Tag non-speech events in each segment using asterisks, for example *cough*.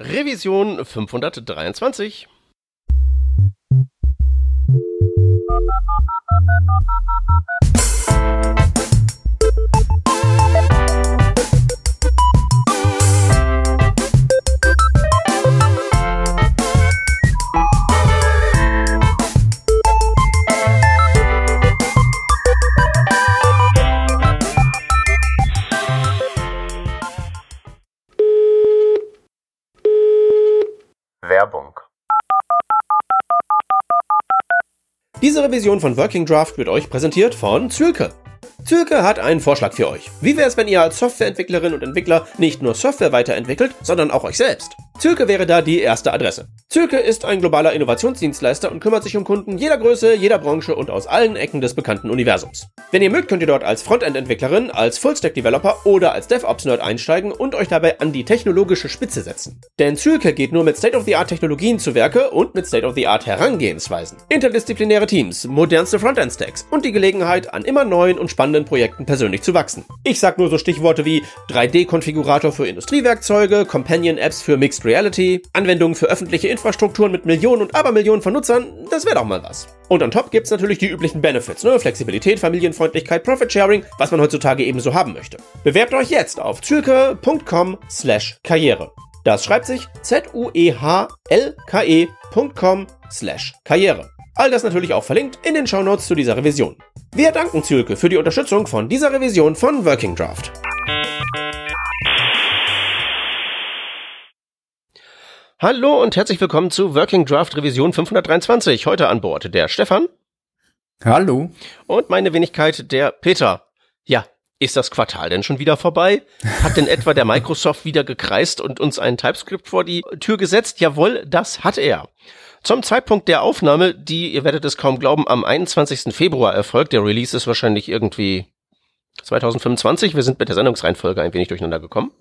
Revision 523. Diese Revision von Working Draft wird euch präsentiert von Zülke. Zülke hat einen Vorschlag für euch. Wie wäre es, wenn ihr als Softwareentwicklerin und Entwickler nicht nur Software weiterentwickelt, sondern auch euch selbst? Zülke wäre da die erste Adresse. Zülke ist ein globaler Innovationsdienstleister und kümmert sich um Kunden jeder Größe, jeder Branche und aus allen Ecken des bekannten Universums. Wenn ihr mögt, könnt ihr dort als Frontend-Entwicklerin, als Fullstack-Developer oder als DevOps-Nerd einsteigen und euch dabei an die technologische Spitze setzen. Denn Zülke geht nur mit State-of-the-Art-Technologien zu Werke und mit State-of-the-Art Herangehensweisen. Interdisziplinäre Teams, modernste Frontend-Stacks und die Gelegenheit, an immer neuen und spannenden Projekten persönlich zu wachsen. Ich sag nur so Stichworte wie 3D-Konfigurator für Industriewerkzeuge, Companion-Apps für Mixed Reality, Anwendungen für öffentliche Infrastrukturen mit Millionen und Abermillionen von Nutzern, das wäre doch mal was. Und on top gibt's natürlich die üblichen Benefits, ne? Flexibilität, Familienfreundlichkeit, Profit-Sharing, was man heutzutage ebenso haben möchte. Bewerbt euch jetzt auf zülke.com slash karriere. Das schreibt sich z-u-e-h-l-k-e.com slash karriere. All das natürlich auch verlinkt in den Shownotes zu dieser Revision. Wir danken Zülke für die Unterstützung von dieser Revision von Working Draft. Hallo und herzlich willkommen zu Working Draft Revision 523. Heute an Bord der Stefan. Hallo. Und meine Wenigkeit der Peter. Ja, ist das Quartal denn schon wieder vorbei? Hat denn etwa der Microsoft wieder gekreist und uns ein TypeScript vor die Tür gesetzt? Jawohl, das hat er. Zum Zeitpunkt der Aufnahme, die, ihr werdet es kaum glauben, am 21. Februar erfolgt. Der Release ist wahrscheinlich irgendwie 2025. Wir sind mit der Sendungsreihenfolge ein wenig durcheinander gekommen.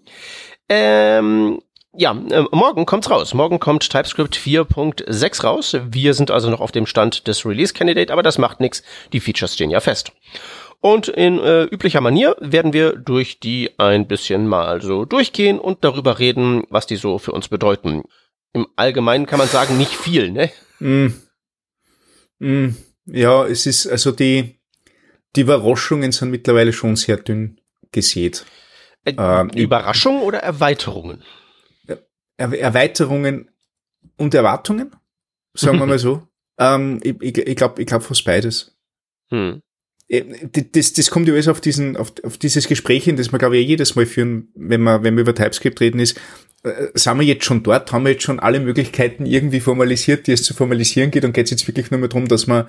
Ähm, ja, äh, morgen kommt's raus. Morgen kommt TypeScript 4.6 raus. Wir sind also noch auf dem Stand des Release Candidate, aber das macht nichts. Die Features stehen ja fest. Und in äh, üblicher Manier werden wir durch die ein bisschen mal so durchgehen und darüber reden, was die so für uns bedeuten. Im Allgemeinen kann man sagen, nicht viel, ne? Mm. Mm. Ja, es ist, also die, die Überraschungen sind mittlerweile schon sehr dünn gesät. Äh, ähm, Überraschungen oder Erweiterungen? Er Erweiterungen und Erwartungen, sagen wir mal so. *laughs* ähm, ich ich, ich glaube ich glaub fast beides. Hm. Das, das kommt ja alles auf diesen, auf, auf dieses Gespräch hin, das wir, glaube ich, jedes Mal führen, wenn wir, wenn wir über TypeScript reden, ist, äh, sind wir jetzt schon dort, haben wir jetzt schon alle Möglichkeiten irgendwie formalisiert, die es zu formalisieren geht und geht es jetzt wirklich nur mehr darum, dass man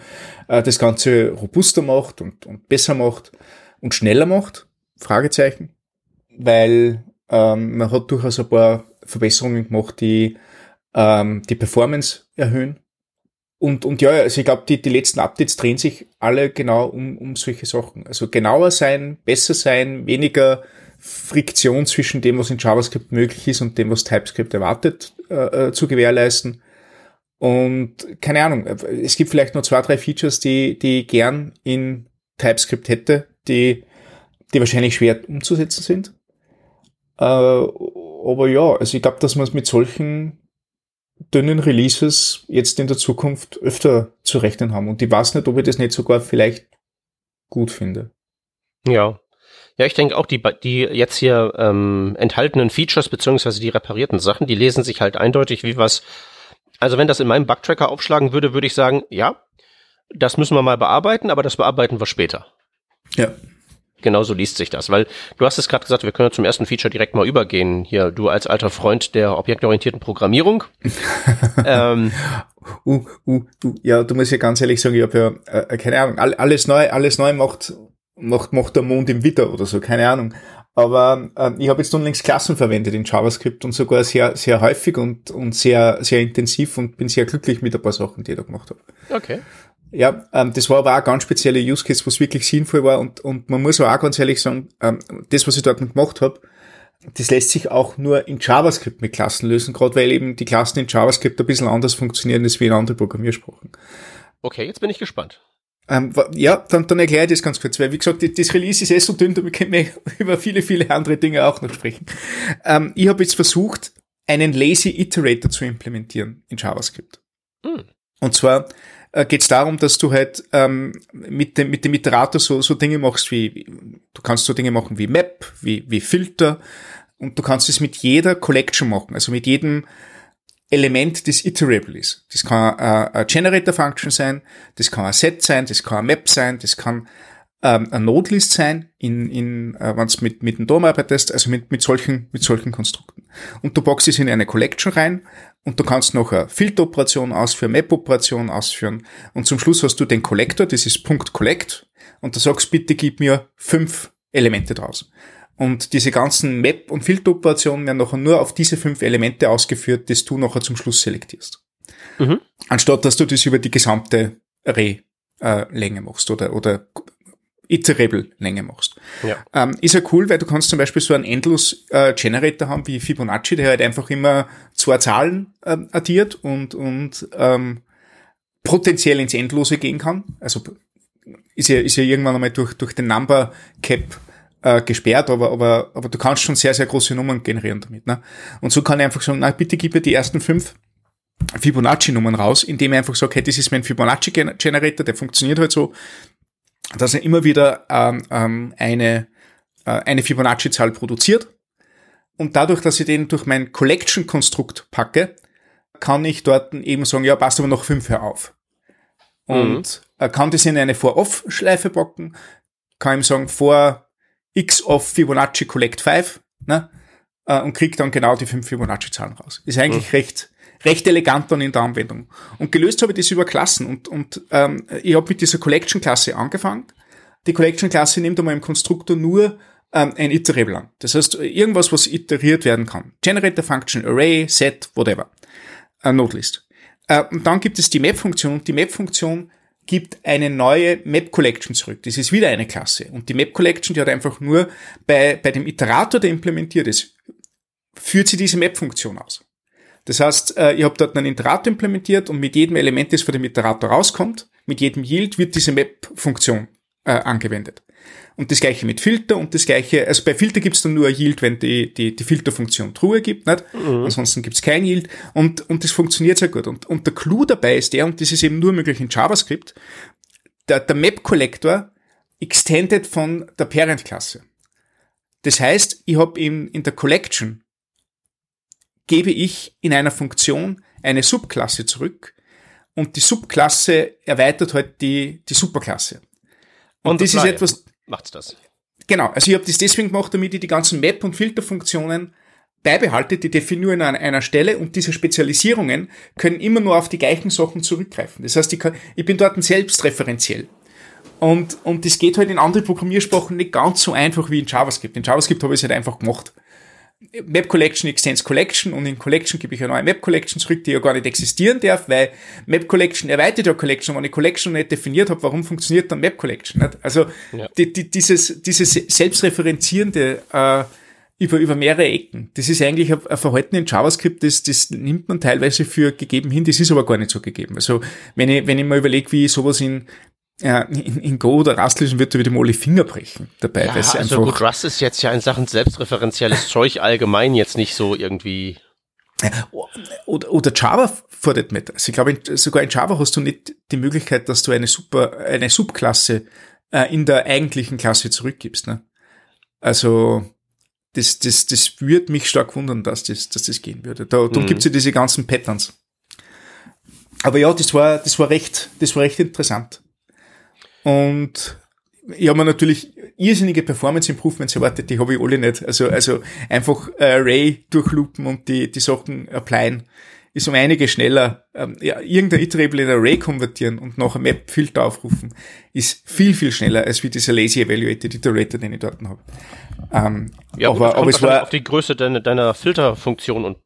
äh, das Ganze robuster macht und, und besser macht und schneller macht? Fragezeichen. Weil ähm, man hat durchaus ein paar Verbesserungen gemacht, die ähm, die Performance erhöhen. Und, und ja, also ich glaube, die, die letzten Updates drehen sich alle genau um, um solche Sachen. Also genauer sein, besser sein, weniger Friktion zwischen dem, was in JavaScript möglich ist und dem, was TypeScript erwartet, äh, äh, zu gewährleisten. Und keine Ahnung, es gibt vielleicht nur zwei, drei Features, die, die gern in TypeScript hätte, die, die wahrscheinlich schwer umzusetzen sind. Äh, aber ja, also ich glaube, dass man es mit solchen dünnen Releases jetzt in der Zukunft öfter zu rechnen haben. Und ich weiß nicht, ob ich das nicht sogar vielleicht gut finde. Ja. Ja, ich denke auch, die, die jetzt hier ähm, enthaltenen Features beziehungsweise die reparierten Sachen, die lesen sich halt eindeutig wie was. Also wenn das in meinem Bugtracker aufschlagen würde, würde ich sagen, ja, das müssen wir mal bearbeiten, aber das bearbeiten wir später. Ja. Genauso liest sich das, weil du hast es gerade gesagt, wir können zum ersten Feature direkt mal übergehen. Hier, du als alter Freund der objektorientierten Programmierung. *laughs* ähm, uh, uh, uh, ja, du musst ja ganz ehrlich sagen, ich habe ja, äh, keine Ahnung, alles neu, alles neu macht, macht, macht der Mond im Witter oder so, keine Ahnung. Aber äh, ich habe jetzt unlängst Klassen verwendet in JavaScript und sogar sehr, sehr häufig und, und sehr, sehr intensiv und bin sehr glücklich mit ein paar Sachen, die ich da gemacht habe. Okay. Ja, ähm, das war aber auch ein ganz spezieller Use Case, was wirklich sinnvoll war und, und man muss auch ganz ehrlich sagen, ähm, das, was ich dort gemacht habe, das lässt sich auch nur in JavaScript mit Klassen lösen, gerade weil eben die Klassen in JavaScript ein bisschen anders funktionieren als wie in anderen Programmiersprachen. Okay, jetzt bin ich gespannt. Ähm, ja, dann, dann erkläre ich das ganz kurz, weil wie gesagt, das Release ist eh so dünn, da können wir *laughs* über viele, viele andere Dinge auch noch sprechen. Ähm, ich habe jetzt versucht, einen Lazy Iterator zu implementieren in JavaScript. Hm. Und zwar äh, geht es darum, dass du halt ähm, mit, dem, mit dem Iterator so, so Dinge machst wie, du kannst so Dinge machen wie Map, wie, wie Filter und du kannst es mit jeder Collection machen, also mit jedem Element, das iterable ist. Das kann äh, eine Generator-Function sein, das kann ein Set sein, das kann ein Map sein, das kann ähm, eine Node-List sein, in, in, äh, wenn du mit, mit dem DOM arbeitest, also mit, mit, solchen, mit solchen Konstrukten. Und du boxst es in eine Collection rein und du kannst noch eine Filteroperation ausführen, Map-Operation ausführen und zum Schluss hast du den Collector, das ist Punkt Collect und du sagst, bitte gib mir fünf Elemente draus. Und diese ganzen Map- und Filteroperationen werden nachher nur auf diese fünf Elemente ausgeführt, die du nachher zum Schluss selektierst. Mhm. Anstatt dass du das über die gesamte Array-Länge äh, machst oder, oder iterable Länge machst. Ja. Ähm, ist ja cool, weil du kannst zum Beispiel so einen Endless äh, Generator haben wie Fibonacci, der halt einfach immer zwei Zahlen äh, addiert und, und ähm, potenziell ins Endlose gehen kann. Also ist ja, ist ja irgendwann einmal durch, durch den Number Cap äh, gesperrt, aber, aber, aber du kannst schon sehr, sehr große Nummern generieren damit. Ne? Und so kann ich einfach sagen, na, bitte gib mir die ersten fünf Fibonacci-Nummern raus, indem ich einfach sage, hey, das ist mein Fibonacci-Generator, der funktioniert halt so, dass er immer wieder ähm, ähm, eine, äh, eine Fibonacci-Zahl produziert. Und dadurch, dass ich den durch mein Collection-Konstrukt packe, kann ich dort eben sagen, ja, passt aber noch fünf auf. Und mhm. kann das in eine For-Off-Schleife packen, kann ihm sagen, for x of Fibonacci collect 5, ne? Äh, und kriegt dann genau die fünf Fibonacci-Zahlen raus. Ist eigentlich mhm. recht, recht elegant dann in der Anwendung. Und gelöst habe ich das über Klassen und, und ähm, ich habe mit dieser Collection-Klasse angefangen. Die Collection-Klasse nimmt einmal im Konstruktor nur ähm, ein Iterable an. Das heißt, irgendwas, was iteriert werden kann. Generator Function, Array, Set, whatever. Äh, Nodelist. Äh, und dann gibt es die Map-Funktion und die Map-Funktion gibt eine neue Map Collection zurück. Das ist wieder eine Klasse. Und die Map Collection, die hat einfach nur bei, bei dem Iterator, der implementiert ist, führt sie diese Map-Funktion aus. Das heißt, äh, ihr habt dort einen Iterator implementiert und mit jedem Element, das von dem Iterator rauskommt, mit jedem Yield wird diese Map-Funktion äh, angewendet. Und das gleiche mit Filter und das gleiche, also bei Filter gibt's dann nur ein Yield, wenn die, die, die Filterfunktion Truhe gibt, nicht? Mhm. Ansonsten gibt's kein Yield und, und das funktioniert sehr gut. Und, und der Clou dabei ist der, und das ist eben nur möglich in JavaScript, der, der Map Collector extended von der Parent-Klasse. Das heißt, ich habe in, in der Collection gebe ich in einer Funktion eine Subklasse zurück und die Subklasse erweitert halt die, die Superklasse. Und, und das ist etwas. Macht's das? Genau, also ich habe das deswegen gemacht, damit ich die ganzen Map- und Filterfunktionen beibehalte, die definiere an einer Stelle und diese Spezialisierungen können immer nur auf die gleichen Sachen zurückgreifen. Das heißt, ich, kann, ich bin dort selbstreferenziell. Und, und das geht halt in anderen Programmiersprachen nicht ganz so einfach wie in JavaScript. In JavaScript habe ich es halt einfach gemacht. Map Collection extends Collection und in Collection gebe ich eine neue Map Collection zurück, die ja gar nicht existieren darf, weil Map Collection erweitert ja Collection. Wenn ich Collection nicht definiert habe, warum funktioniert dann Map Collection nicht? Also ja. die, die, dieses, dieses selbstreferenzierende äh, über, über mehrere Ecken, das ist eigentlich ein, ein Verhalten in JavaScript, das, das nimmt man teilweise für gegeben hin, das ist aber gar nicht so gegeben. Also wenn ich, wenn ich mal überlege, wie ich sowas in ja, in, in Go oder Rust lösen wird er wieder mal die Finger brechen dabei. Ja, also einfach gut, Rust ist jetzt ja in Sachen selbstreferenzielles *laughs* Zeug allgemein jetzt nicht so irgendwie. Oder, oder Java fordert mit. Also ich glaube, sogar in Java hast du nicht die Möglichkeit, dass du eine super, eine Subklasse äh, in der eigentlichen Klasse zurückgibst. Ne? Also das, das, das würde mich stark wundern, dass das, dass das gehen würde. Da, darum mhm. gibt es ja diese ganzen Patterns. Aber ja, das war, das war recht, das war recht interessant. Und ich habe mir natürlich irrsinnige Performance Improvements erwartet, die habe ich alle nicht. Also, also einfach äh, Array durchloopen und die, die Sachen applyen ist um einige schneller. Ähm, ja, irgendein Iterable in Array konvertieren und noch ein Map-Filter aufrufen, ist viel, viel schneller als wie dieser Lazy Evaluated Iterator, den ich dort habe. Ähm, ja, aber, aber es war auf die Größe deiner, deiner Filterfunktion und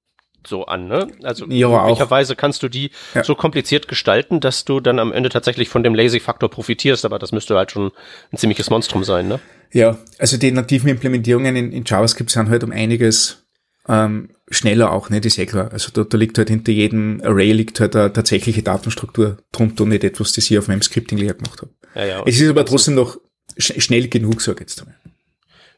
so an, ne? Also ja, möglicherweise kannst du die ja. so kompliziert gestalten, dass du dann am Ende tatsächlich von dem Lazy-Faktor profitierst, aber das müsste halt schon ein ziemliches Monstrum sein, ne? Ja, also die nativen Implementierungen in, in JavaScript sind halt um einiges ähm, schneller auch, ne? Das ist eh klar. Also da, da liegt halt hinter jedem Array liegt halt eine tatsächliche Datenstruktur drunter und nicht etwas, das ich auf meinem Scripting leer gemacht habe. Ja, ja, es ist aber trotzdem noch sch schnell genug, sag ich jetzt einmal.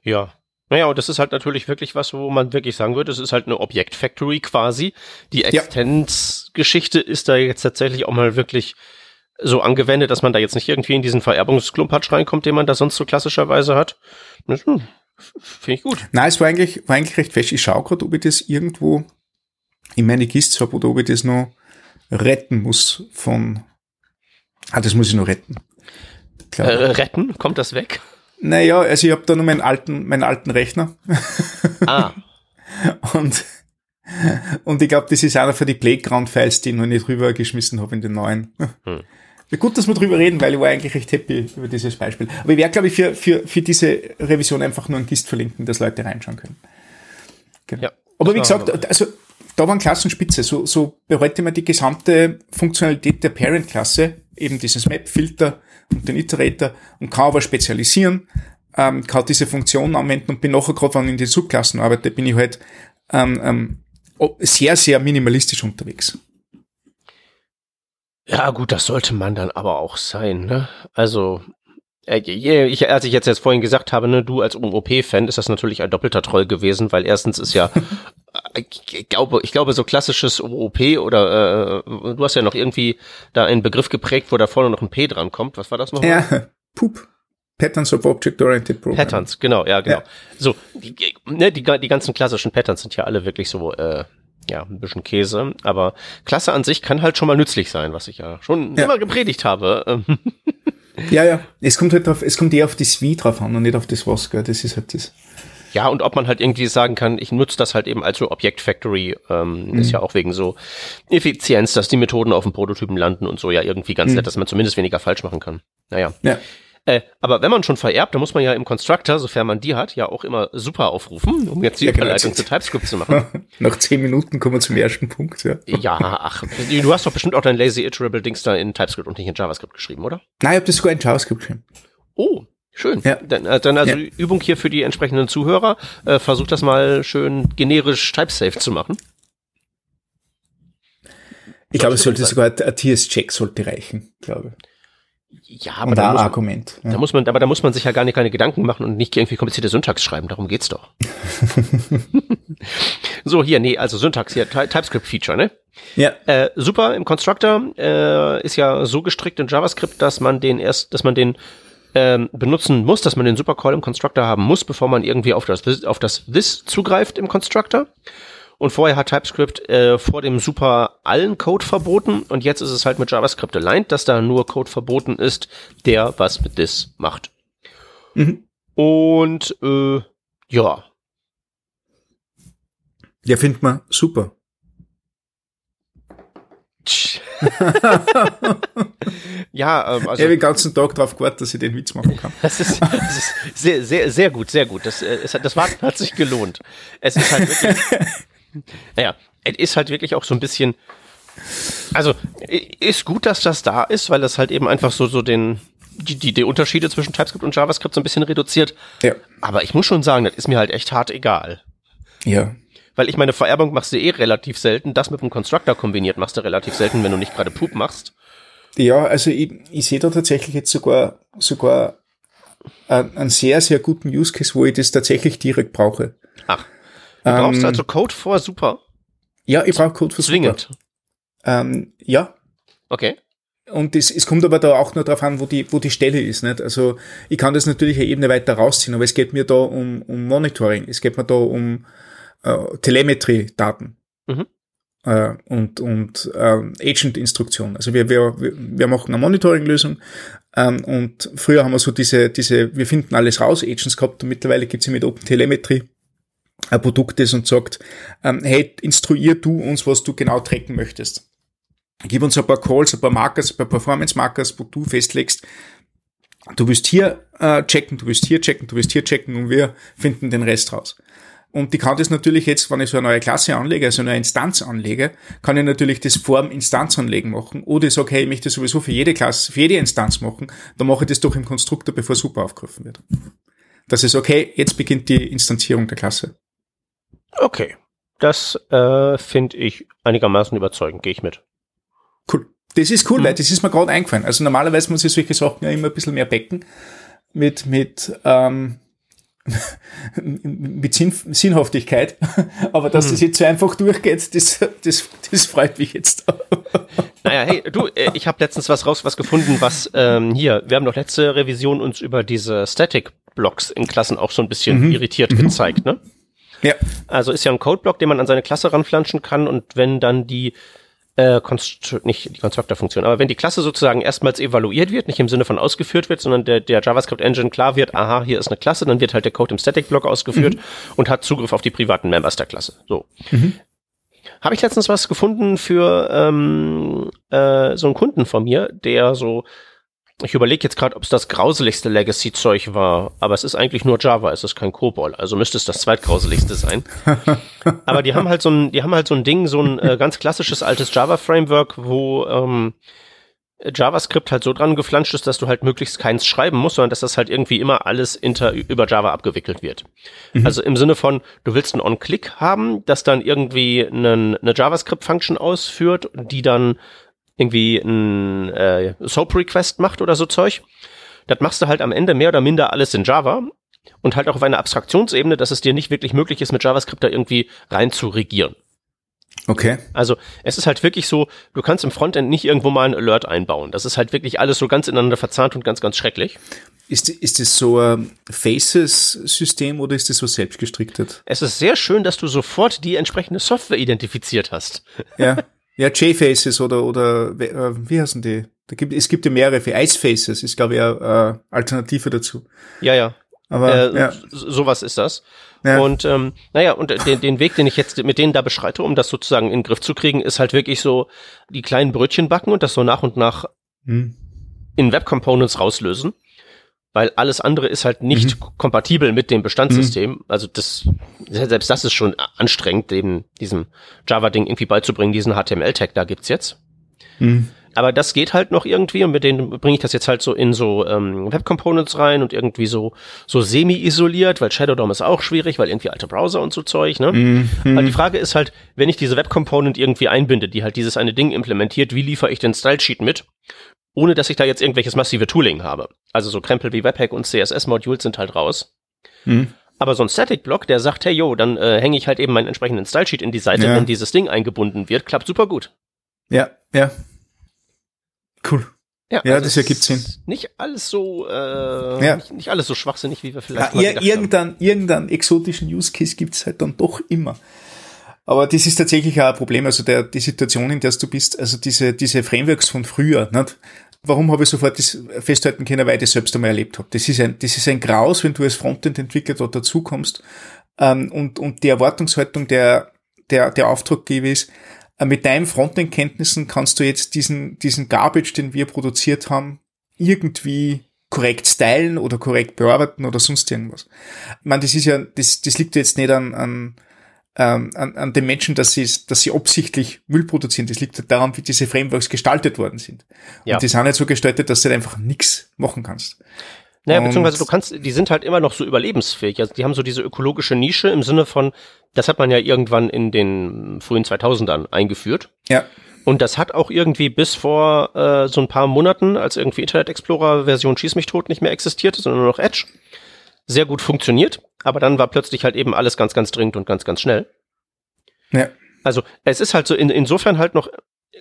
Ja, Naja, und das ist halt natürlich wirklich was, wo man wirklich sagen würde, es ist halt eine Objekt-Factory quasi. Die Existenzgeschichte ist da jetzt tatsächlich auch mal wirklich so angewendet, dass man da jetzt nicht irgendwie in diesen Vererbungsklumpatsch reinkommt, den man da sonst so klassischerweise hat. Hm, Finde ich gut. Nein, es war eigentlich, war eigentlich recht fest. Ich schaue gerade, ob ich das irgendwo in meine Kiste habe oder ob ich das noch retten muss von. Ah, das muss ich noch retten. Äh, retten? Kommt das weg? Naja, also ich habe da nur meinen alten, meinen alten Rechner. Ah. *laughs* und, und ich glaube, das ist einer für die Playground-Files, die ich noch nicht rübergeschmissen habe in den neuen. Hm. Gut, dass wir drüber reden, weil ich war eigentlich recht happy über dieses Beispiel. Aber ich werde, glaube ich, für, für, für diese Revision einfach nur ein GIST verlinken, dass Leute reinschauen können. Genau. Ja, Aber wie gesagt, also da waren Klassenspitze. So, so bereute man die gesamte Funktionalität der Parent-Klasse, eben dieses Map-Filter und den Iterator und kann aber spezialisieren, ähm, kann diese Funktion anwenden und bin nachher gerade, wenn ich in den Subklassen arbeite, bin ich halt ähm, ähm, sehr, sehr minimalistisch unterwegs. Ja, gut, das sollte man dann aber auch sein, ne? Also, äh, ich, als ich jetzt, jetzt vorhin gesagt habe, ne, du als OOP-Fan, ist das natürlich ein doppelter Troll gewesen, weil erstens ist ja, *laughs* ich glaube, ich glaube, so klassisches OOP oder äh, du hast ja noch irgendwie da einen Begriff geprägt, wo da vorne noch ein P dran kommt. Was war das nochmal? Ja, *laughs* Poop. Patterns of Object-Oriented Programming. Patterns, genau, ja, genau. Ja. So, die, ne, die, die ganzen klassischen Patterns sind ja alle wirklich so, äh, ja, ein bisschen Käse, aber Klasse an sich kann halt schon mal nützlich sein, was ich ja schon ja. immer gepredigt habe. *laughs* ja, ja, es kommt halt drauf, es kommt eher auf das Wie drauf an und nicht auf das Was, gell? das ist halt das. Ja, und ob man halt irgendwie sagen kann, ich nutze das halt eben als so Object Factory, ähm, mhm. ist ja auch wegen so Effizienz, dass die Methoden auf dem Prototypen landen und so ja irgendwie ganz mhm. nett, dass man zumindest weniger falsch machen kann. Naja. Ja. Äh, aber wenn man schon vererbt, dann muss man ja im Constructor, sofern man die hat, ja auch immer super aufrufen, um jetzt die ja, genau. Überleitung zu TypeScript zu machen. *laughs* Nach zehn Minuten kommen wir zum ersten Punkt, ja. Ja, ach, du hast doch bestimmt auch dein Lazy Iterable Dings da in TypeScript und nicht in JavaScript geschrieben, oder? Nein, ich habe das sogar in JavaScript geschrieben. Oh, Schön. Ja. Dann, äh, dann also ja. Übung hier für die entsprechenden Zuhörer. Äh, versucht das mal schön generisch typesafe zu machen. Ich glaube, es sollte sogar ein TS-Check sollte reichen, glaube ich. Ja, aber da, muss, Argument. Ja. Da muss man, aber da muss man sich ja gar nicht keine Gedanken machen und nicht irgendwie komplizierte Syntax schreiben. Darum geht's doch. *laughs* so, hier, nee, also Syntax hier, TypeScript-Feature, ne? Ja. Äh, super, im Constructor äh, ist ja so gestrickt in JavaScript, dass man den erst, dass man den ähm, benutzen muss, dass man den Supercall im Constructor haben muss, bevor man irgendwie auf das, auf das This zugreift im Constructor. Und vorher hat TypeScript äh, vor dem Super allen Code verboten und jetzt ist es halt mit JavaScript aligned, dass da nur Code verboten ist, der was mit this macht. Mhm. Und äh, ja. Ja, findet man super. Ja, ähm, also. Ich habe den ganzen Tag drauf gewartet, dass ich den Witz machen kann. Das ist, das ist sehr, sehr, sehr gut, sehr gut. Das, äh, das Warten hat sich gelohnt. Es ist halt wirklich. *laughs* naja, es ist halt wirklich auch so ein bisschen, also ist gut, dass das da ist, weil das halt eben einfach so, so den, die, die, die Unterschiede zwischen TypeScript und JavaScript so ein bisschen reduziert. Ja. Aber ich muss schon sagen, das ist mir halt echt hart egal. Ja. Weil ich meine, Vererbung machst du eh relativ selten. Das mit dem Constructor kombiniert machst du relativ selten, wenn du nicht gerade Poop machst. Ja, also ich, ich sehe da tatsächlich jetzt sogar, sogar einen sehr, sehr guten Use Case, wo ich das tatsächlich direkt brauche. Ach. Du ähm, brauchst also Code vor Super? Ja, ich brauche Code vor Zwingend. Super. Ähm, ja. Okay. Und es, es kommt aber da auch nur darauf an, wo die, wo die Stelle ist. Nicht? Also ich kann das natürlich eine Ebene weiter rausziehen, aber es geht mir da um, um Monitoring, es geht mir da um äh, Telemetrie-Daten. Mhm. Äh, und, und äh, Agent-Instruktion. Also wir, wir, wir machen eine Monitoring-Lösung ähm, und früher haben wir so diese, diese, wir finden alles raus, Agents gehabt und mittlerweile gibt's ja mit Open Telemetry ein Produkt ist und sagt, ähm, hey, instruier du uns, was du genau tracken möchtest. Gib uns ein paar Calls, ein paar Markers, ein paar Performance-Markers, wo du festlegst, du willst hier äh, checken, du willst hier checken, du willst hier checken und wir finden den Rest raus. Und die kann das natürlich jetzt, wenn ich so eine neue Klasse anlege, also eine neue Instanz anlege, kann ich natürlich das Form Instanz anlegen machen. Oder ich sage, hey, ich möchte das sowieso für jede Klasse, für jede Instanz machen, dann mache ich das doch im Konstruktor, bevor Super aufgerufen wird. Das ist okay, jetzt beginnt die Instanzierung der Klasse. Okay. Das äh, finde ich einigermaßen überzeugend, gehe ich mit. Cool. Das ist cool, mhm. weil das ist mir gerade eingefallen. Also normalerweise muss ich solche Sachen ja immer ein bisschen mehr becken mit, mit, ähm, *laughs* mit Sinn, Sinnhaftigkeit. Aber dass mhm. das jetzt so einfach durchgeht, das, das, das freut mich jetzt. *laughs* Naja, hey, du, äh, ich habe letztens was raus, was gefunden, was ähm, hier, wir haben doch letzte Revision uns über diese Static-Blocks in Klassen auch so ein bisschen mhm. irritiert mhm. gezeigt, ne? Ja. Also ist ja ein Codeblock, den man an seine Klasse ranflanschen kann und wenn dann die äh, Konstru nicht die Constructor-Funktion, aber wenn die Klasse sozusagen erstmals evaluiert wird, nicht im Sinne von ausgeführt wird, sondern der, der JavaScript-Engine klar wird, aha, hier ist eine Klasse, dann wird halt der Code im Static-Block ausgeführt mhm. und hat Zugriff auf die privaten Members der Klasse. So. Mhm. Habe ich letztens was gefunden für ähm, äh, so einen Kunden von mir, der so ich überlege jetzt gerade, ob es das grauseligste Legacy-Zeug war, aber es ist eigentlich nur Java, es ist kein COBOL, also müsste es das zweitgrauseligste sein. *laughs* aber die haben halt so ein, die haben halt so ein Ding, so ein äh, ganz klassisches altes Java-Framework, wo ähm, JavaScript halt so dran geflanscht ist, dass du halt möglichst keins schreiben musst, sondern dass das halt irgendwie immer alles inter, über Java abgewickelt wird. Mhm. Also im Sinne von, du willst einen On-Click haben, das dann irgendwie einen, eine JavaScript-Function ausführt, die dann irgendwie ein äh, SOAP-Request macht oder so Zeug. Das machst du halt am Ende mehr oder minder alles in Java und halt auch auf einer Abstraktionsebene, dass es dir nicht wirklich möglich ist, mit JavaScript da irgendwie rein zu regieren. Okay. Also es ist halt wirklich so, du kannst im Frontend nicht irgendwo mal ein Alert einbauen. Das ist halt wirklich alles so ganz ineinander verzahnt und ganz, ganz schrecklich. Ist, ist das so ein Faces-System oder ist das so selbstgestrickt? Es ist sehr schön, dass du sofort die entsprechende Software identifiziert hast. Ja. *laughs* Ja, J-Faces oder, oder äh, wie heißen die? Da gibt, es gibt ja mehrere für Ice-Faces, ist glaube ich eine äh, Alternative dazu. Ja, ja. Aber äh, ja. sowas ist das. Ja. Und ähm, naja, und den, den Weg, den ich jetzt mit denen da beschreite, um das sozusagen in den Griff zu kriegen, ist halt wirklich so die kleinen Brötchen backen und das so nach und nach hm. in Web Components rauslösen weil alles andere ist halt nicht mhm. kompatibel mit dem Bestandssystem. Mhm. Also das, selbst das ist schon anstrengend, dem, diesem Java-Ding irgendwie beizubringen, diesen HTML-Tag da gibt's jetzt. Mhm. Aber das geht halt noch irgendwie und mit denen bringe ich das jetzt halt so in so ähm, Web Components rein und irgendwie so so semi-isoliert, weil Shadow DOM ist auch schwierig, weil irgendwie alte Browser und so Zeug, ne? Mhm. Aber die Frage ist halt, wenn ich diese Web Component irgendwie einbinde, die halt dieses eine Ding implementiert, wie liefere ich den Style Sheet mit? ohne dass ich da jetzt irgendwelches massive Tooling habe. Also so Krempel wie Webpack und CSS-Modules sind halt raus. Mhm. Aber so ein Static-Block, der sagt, hey, yo, dann äh, hänge ich halt eben meinen entsprechenden Style-Sheet in die Seite, ja. wenn dieses Ding eingebunden wird, klappt super gut. Ja, ja. Ja, ja also das ergibt Sinn. Nicht alles so, äh, ja. nicht, nicht, alles so schwachsinnig, wie wir vielleicht ja, ir irgendein, haben. Irgendeinen exotischen Use Case gibt's halt dann doch immer. Aber das ist tatsächlich auch ein Problem, also der, die Situation, in der du bist, also diese, diese Frameworks von früher, nicht? warum habe ich sofort das festhalten können, weil ich das selbst einmal erlebt habe. Das ist ein, das ist ein Graus, wenn du als Frontend-Entwickler dort dazukommst ähm, und, und die Erwartungshaltung der, der, der Auftraggeber ist, mit deinen Frontend-Kenntnissen kannst du jetzt diesen, diesen Garbage, den wir produziert haben, irgendwie korrekt stylen oder korrekt bearbeiten oder sonst irgendwas. Ich meine, das ist ja, das, das liegt jetzt nicht an, an ähm, an, an den Menschen, dass sie, dass sie absichtlich Müll produzieren. Das liegt daran, wie diese Frameworks gestaltet worden sind. Ja. Und die sind halt so gestaltet, dass du einfach nichts machen kannst. Naja, beziehungsweise du kannst, die sind halt immer noch so überlebensfähig. Also die haben so diese ökologische Nische im Sinne von, das hat man ja irgendwann in den frühen 2000ern eingeführt. Ja. Und das hat auch irgendwie bis vor äh, so ein paar Monaten, als irgendwie Internet Explorer Version Schieß mich tot nicht mehr existierte, sondern nur noch Edge, sehr gut funktioniert aber dann war plötzlich halt eben alles ganz, ganz dringend und ganz, ganz schnell. Ja. Also es ist halt so in, insofern halt noch,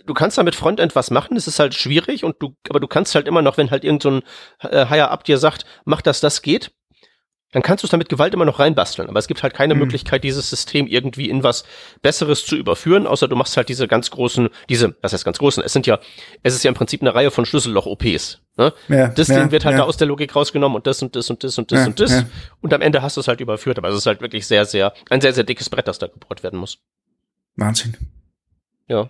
du kannst da mit Frontend was machen, es ist halt schwierig und du, aber du kannst halt immer noch, wenn halt irgend so äh, Higher-Up dir sagt, mach das, das geht, dann kannst du es damit Gewalt immer noch reinbasteln. Aber es gibt halt keine mhm. Möglichkeit, dieses System irgendwie in was Besseres zu überführen, außer du machst halt diese ganz großen, diese, was heißt ganz großen? Es sind ja, es ist ja im Prinzip eine Reihe von Schlüsselloch-OPs. Ne? Ja, das ja, Ding wird halt ja. da aus der Logik rausgenommen und das und das und das und das und das. Und am Ende hast du es halt überführt. Aber es ist halt wirklich sehr, sehr, ein sehr, sehr dickes Brett, das da gebohrt werden muss. Wahnsinn. Ja.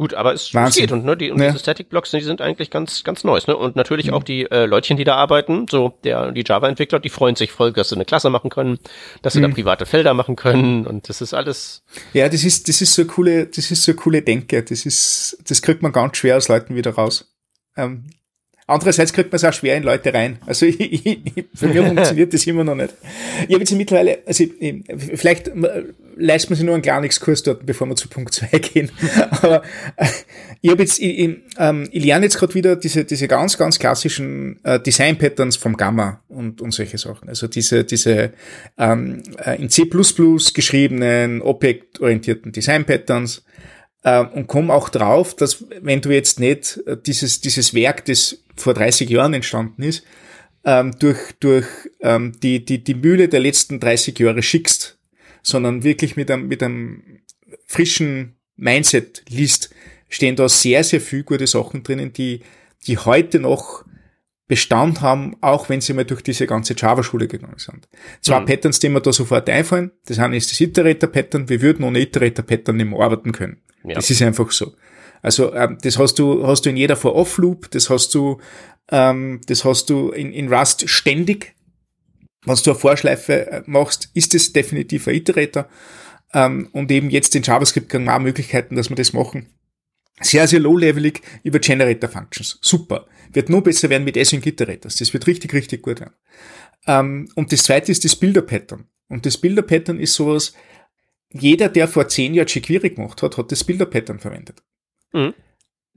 Gut, aber es, es geht und, ne, die, und ja. diese Static-Blocks, die sind eigentlich ganz, ganz neu. Ne? Und natürlich mhm. auch die äh, Leutchen, die da arbeiten, so der, die Java-Entwickler, die freuen sich voll, dass sie eine Klasse machen können, dass sie mhm. da private Felder machen können und das ist alles. Ja, das ist, das ist so eine coole, das ist so eine coole Denke. Das ist, das kriegt man ganz schwer aus Leuten wieder raus. Ähm, Andererseits kriegt man es auch schwer in Leute rein. Also *laughs* ich, ich, für mich funktioniert das immer noch nicht. Ich habe jetzt mittlerweile, also ich, vielleicht leisten wir sich nur einen kleinen Exkurs dort, bevor wir zu Punkt 2 gehen. *laughs* Aber äh, ich habe jetzt, ich, ähm, ich lerne jetzt gerade wieder diese, diese ganz, ganz klassischen äh, Design-Patterns vom Gamma und, und solche Sachen. Also diese, diese ähm, äh, in C++ geschriebenen, objektorientierten Design-Patterns äh, und komme auch drauf, dass wenn du jetzt nicht äh, dieses, dieses Werk, das vor 30 Jahren entstanden ist, ähm, durch, durch ähm, die, die, die Mühle der letzten 30 Jahre schickst, sondern wirklich mit einem, mit einem frischen Mindset liest, stehen da sehr, sehr viel gute Sachen drinnen, die, die heute noch Bestand haben, auch wenn sie mal durch diese ganze Java-Schule gegangen sind. Zwei mhm. Patterns, die mir da sofort einfallen. Das eine ist das Iterator-Pattern. Wir würden ohne Iterator-Pattern nicht mehr arbeiten können. Ja. Das ist einfach so. Also ähm, das hast du hast du in jeder For-Off-Loop, das hast du ähm, das hast du in, in Rust ständig. Wenn du eine Vorschleife äh, machst, ist es definitiv ein Iterator. Ähm, und eben jetzt in JavaScript kann man auch Möglichkeiten, dass wir das machen. Sehr, sehr low-levelig über Generator-Functions. Super. Wird nur besser werden mit Async Iterators. Das wird richtig, richtig gut werden. Ähm, und das zweite ist das Bilder-Pattern. Und das Bilder-Pattern ist sowas, jeder, der vor zehn Jahren jQuery gemacht hat, hat das Bilder-Pattern verwendet. Mhm.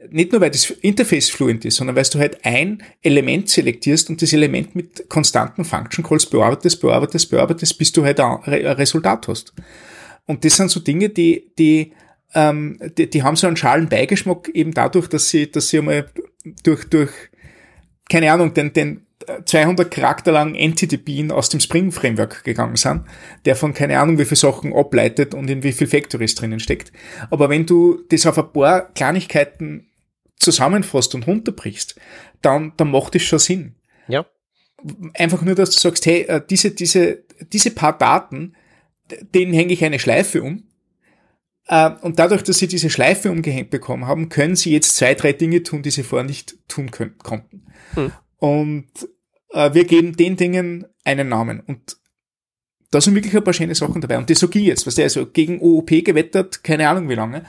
Nicht nur, weil das Interface fluent ist, sondern weil du halt ein Element selektierst und das Element mit konstanten Function Calls bearbeitest, bearbeitest, bearbeitest, bis du halt ein Resultat hast. Und das sind so Dinge, die, die, ähm, die, die haben so einen schalen Beigeschmack eben dadurch, dass sie, dass sie einmal durch, durch, keine Ahnung, den, den 200 Charakter lang Bean aus dem Spring Framework gegangen sind, der von keine Ahnung wie viel Sachen ableitet und in wie viel Factories drinnen steckt. Aber wenn du das auf ein paar Kleinigkeiten zusammenfasst und runterbrichst, dann, dann macht es schon Sinn. Ja. Einfach nur, dass du sagst, hey, äh, diese, diese, diese paar Daten, denen hänge ich eine Schleife um. Äh, und dadurch, dass sie diese Schleife umgehängt bekommen haben, können sie jetzt zwei, drei Dinge tun, die sie vorher nicht tun können, konnten. Hm. Und wir geben den Dingen einen Namen. Und da sind wirklich ein paar schöne Sachen dabei. Und das sage ich jetzt, was der also gegen OOP gewettert, keine Ahnung wie lange.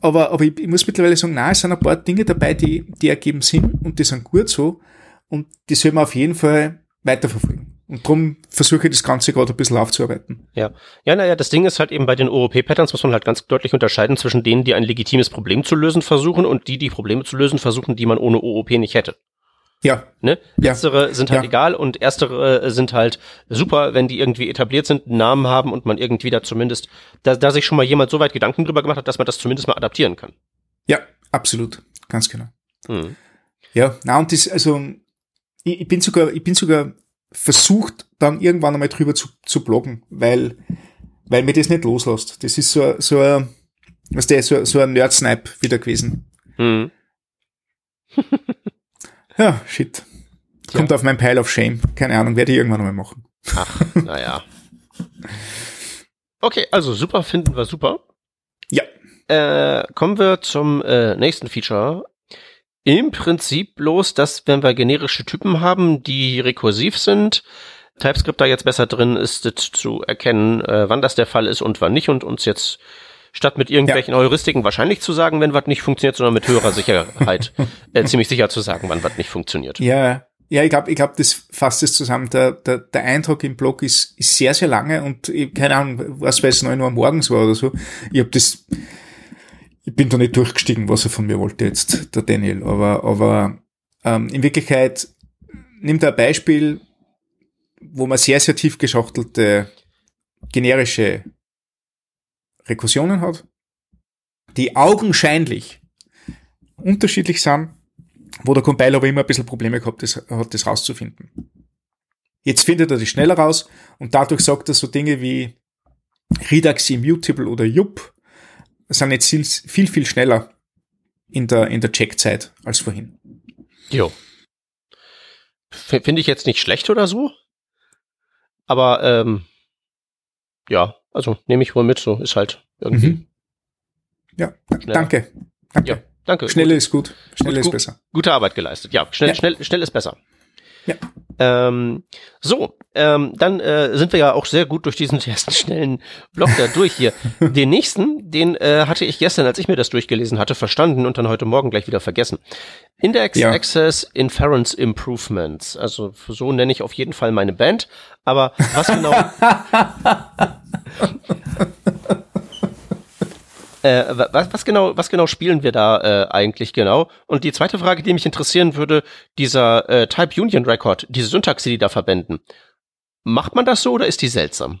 Aber, aber ich, ich muss mittlerweile sagen, nein, es sind ein paar Dinge dabei, die, die ergeben Sinn und die sind gut so. Und die soll man auf jeden Fall weiterverfolgen. Und darum versuche ich das Ganze gerade ein bisschen aufzuarbeiten. Ja. Ja, naja, das Ding ist halt eben bei den OOP-Patterns muss man halt ganz deutlich unterscheiden zwischen denen, die ein legitimes Problem zu lösen versuchen und die, die Probleme zu lösen versuchen, die man ohne OOP nicht hätte. Ja. Ne? Letztere ja. sind halt ja. egal und erstere äh, sind halt super, wenn die irgendwie etabliert sind, einen Namen haben und man irgendwie da zumindest, da, da sich schon mal jemand so weit Gedanken drüber gemacht hat, dass man das zumindest mal adaptieren kann. Ja, absolut. Ganz genau. Hm. Ja, na und das, also, ich, ich bin sogar, ich bin sogar versucht, dann irgendwann einmal drüber zu, zu bloggen, weil, weil mir das nicht loslässt. Das ist so, so ein, was der, so, so ein Nerd-Snipe wieder gewesen. Hm. *laughs* Ja, shit. Kommt ja. auf mein Pile of Shame. Keine Ahnung, werde ich irgendwann mal machen. Ach, naja. Okay, also super finden wir super. Ja. Äh, kommen wir zum äh, nächsten Feature. Im Prinzip bloß, dass wenn wir generische Typen haben, die rekursiv sind, TypeScript da jetzt besser drin ist, zu erkennen, äh, wann das der Fall ist und wann nicht und uns jetzt statt mit irgendwelchen ja. Heuristiken wahrscheinlich zu sagen, wenn was nicht funktioniert, sondern mit höherer Sicherheit *laughs* äh, ziemlich sicher zu sagen, wann was nicht funktioniert. Ja, ja, ich glaube, ich glaub, das fasst es zusammen. Der, der, der Eindruck im Blog ist, ist sehr, sehr lange und ich, keine Ahnung, was weiß neun Uhr morgens war oder so. Ich habe das, ich bin da nicht durchgestiegen, was er von mir wollte jetzt, der Daniel. Aber, aber ähm, in Wirklichkeit nimmt er ein Beispiel, wo man sehr, sehr tief geschachtelte generische Rekursionen hat, die augenscheinlich unterschiedlich sind, wo der Compiler aber immer ein bisschen Probleme gehabt das, hat, das rauszufinden. Jetzt findet er die schneller raus und dadurch sagt er so Dinge wie Redux Immutable oder Jup sind jetzt viel, viel, viel schneller in der, in der Checkzeit als vorhin. Jo. Finde ich jetzt nicht schlecht oder so. Aber ähm, ja, also nehme ich wohl mit, so ist halt irgendwie. Mhm. Ja, schneller. danke. Danke. Ja, danke. Schnelle gut. ist gut. Schnelle gut, ist besser. Gute Arbeit geleistet. Ja, schnell, ja. schnell, schnell ist besser. Ja. Ähm, so, ähm, dann äh, sind wir ja auch sehr gut durch diesen *laughs* ersten schnellen Block da durch hier. *laughs* den nächsten, den äh, hatte ich gestern, als ich mir das durchgelesen hatte, verstanden und dann heute Morgen gleich wieder vergessen. Index ja. Access Inference Improvements. Also so nenne ich auf jeden Fall meine Band. Aber was genau? *laughs* Äh, was, was, genau, was genau spielen wir da äh, eigentlich genau? Und die zweite Frage, die mich interessieren würde, dieser äh, Type Union Record, diese Syntax, die die da verwenden, macht man das so oder ist die seltsam?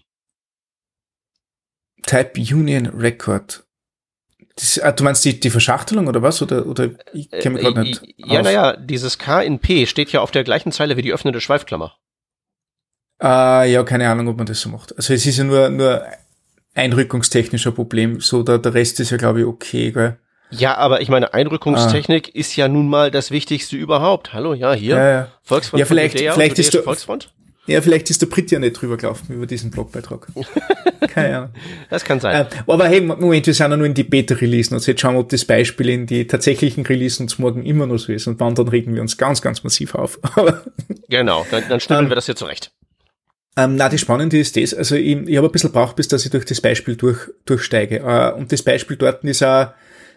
Type Union Record. Das, ah, du meinst die, die Verschachtelung oder was? Oder, oder ich kenne mich gerade nicht. Äh, ja, naja, dieses K in P steht ja auf der gleichen Zeile wie die öffnende Schweifklammer. Ah, ja, keine Ahnung, ob man das so macht. Also es ist ja nur, nur einrückungstechnischer Problem. So, der, der Rest ist ja, glaube ich, okay, gell? Ja, aber ich meine, Einrückungstechnik ah. ist ja nun mal das Wichtigste überhaupt. Hallo, ja, hier. Ja, ja. Volksfront. Ja, vielleicht, vielleicht ist der, Volksfront. Ja, vielleicht ist der Brit ja nicht drüber gelaufen über diesen Blogbeitrag. *laughs* Keine Ahnung. Das kann sein. Äh, aber hey, Moment, wir sind ja nur in die Beta-Release und jetzt schauen wir, ob das Beispiel in die tatsächlichen Release uns morgen immer noch so ist und wann dann regen wir uns ganz, ganz massiv auf. *laughs* genau, dann, dann stellen ähm, wir das hier zurecht. Ähm, na, die Spannende ist das, also ich, ich habe ein bisschen braucht, bis dass ich durch das Beispiel durch, durchsteige. Äh, und das Beispiel dort ist auch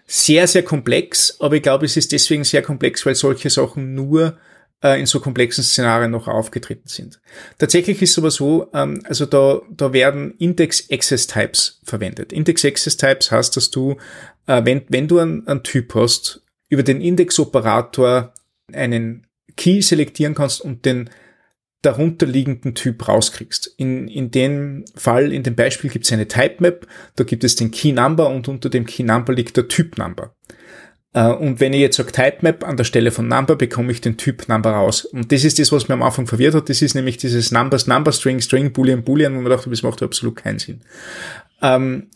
sehr, sehr komplex, aber ich glaube, es ist deswegen sehr komplex, weil solche Sachen nur äh, in so komplexen Szenarien noch aufgetreten sind. Tatsächlich ist es aber so, ähm, also da, da werden Index Access Types verwendet. Index Access Types heißt, dass du, äh, wenn, wenn du einen, einen Typ hast, über den Index-Operator einen Key selektieren kannst und den darunterliegenden Typ rauskriegst. In, in dem Fall, in dem Beispiel gibt es eine Type Map, da gibt es den Key Number und unter dem Key Number liegt der Typ Number. Äh, und wenn ich jetzt sage Type Map an der Stelle von Number, bekomme ich den Typ Number raus. Und das ist das, was mir am Anfang verwirrt hat. Das ist nämlich dieses Numbers, Number String, String, Boolean, Boolean, wo man dachte, das macht absolut keinen Sinn. Ähm,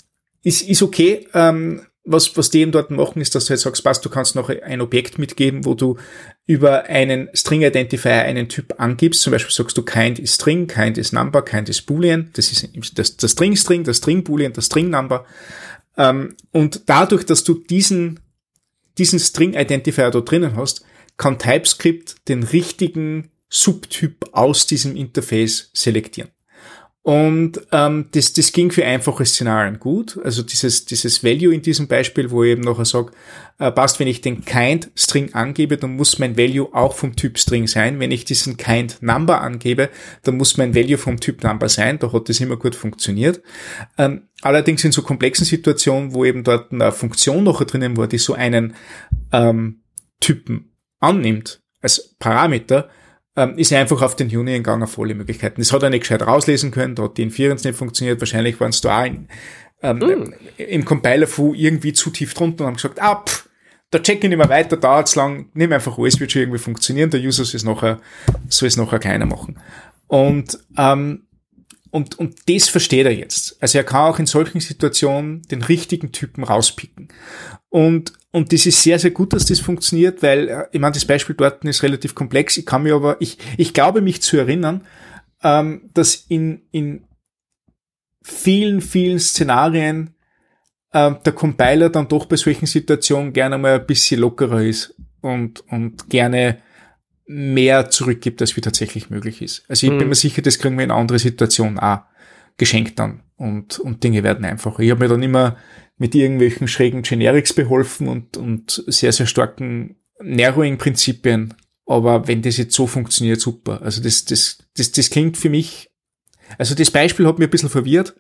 ist, ist okay. Ähm, was, was die eben dort machen, ist, dass du jetzt sagst, passt, du kannst noch ein Objekt mitgeben, wo du über einen String Identifier einen Typ angibst. Zum Beispiel sagst du kind ist String, kind ist Number, kind ist Boolean. Das ist das, das String String, das String Boolean, das String Number. Ähm, und dadurch, dass du diesen, diesen String Identifier da drinnen hast, kann TypeScript den richtigen Subtyp aus diesem Interface selektieren. Und ähm, das, das ging für einfache Szenarien gut. Also dieses, dieses Value in diesem Beispiel, wo ich eben nachher sage, äh, passt, wenn ich den Kind String angebe, dann muss mein Value auch vom Typ String sein. Wenn ich diesen Kind Number angebe, dann muss mein Value vom Typ Number sein. Da hat das immer gut funktioniert. Ähm, allerdings in so komplexen Situationen, wo eben dort eine Funktion noch drinnen war, die so einen ähm, Typen annimmt als Parameter, ähm, ist einfach auf den Union gegangen auf alle Möglichkeiten. Das hat er nicht gescheit rauslesen können, da hat die Inference nicht funktioniert, wahrscheinlich waren es da auch in, ähm, mm. im Compiler Fu irgendwie zu tief drunter und haben gesagt, ah, pff, da check ich nicht mehr weiter, dauert's lang, nimm einfach alles, wird schon irgendwie funktionieren, der User soll es nachher, soll es nachher keiner machen. Und, ähm, und, und das versteht er jetzt. Also er kann auch in solchen Situationen den richtigen Typen rauspicken. Und, und das ist sehr, sehr gut, dass das funktioniert, weil, äh, ich meine, das Beispiel dort ist relativ komplex. Ich kann mir aber, ich, ich glaube mich zu erinnern, ähm, dass in, in vielen, vielen Szenarien äh, der Compiler dann doch bei solchen Situationen gerne mal ein bisschen lockerer ist und, und gerne mehr zurückgibt, als wie tatsächlich möglich ist. Also ich mhm. bin mir sicher, das kriegen wir in andere Situationen auch geschenkt dann und, und Dinge werden einfacher. Ich habe mir dann immer mit irgendwelchen schrägen Generics beholfen und, und sehr, sehr starken Narrowing-Prinzipien. Aber wenn das jetzt so funktioniert, super. Also das, das, das, das klingt für mich, also das Beispiel hat mir ein bisschen verwirrt,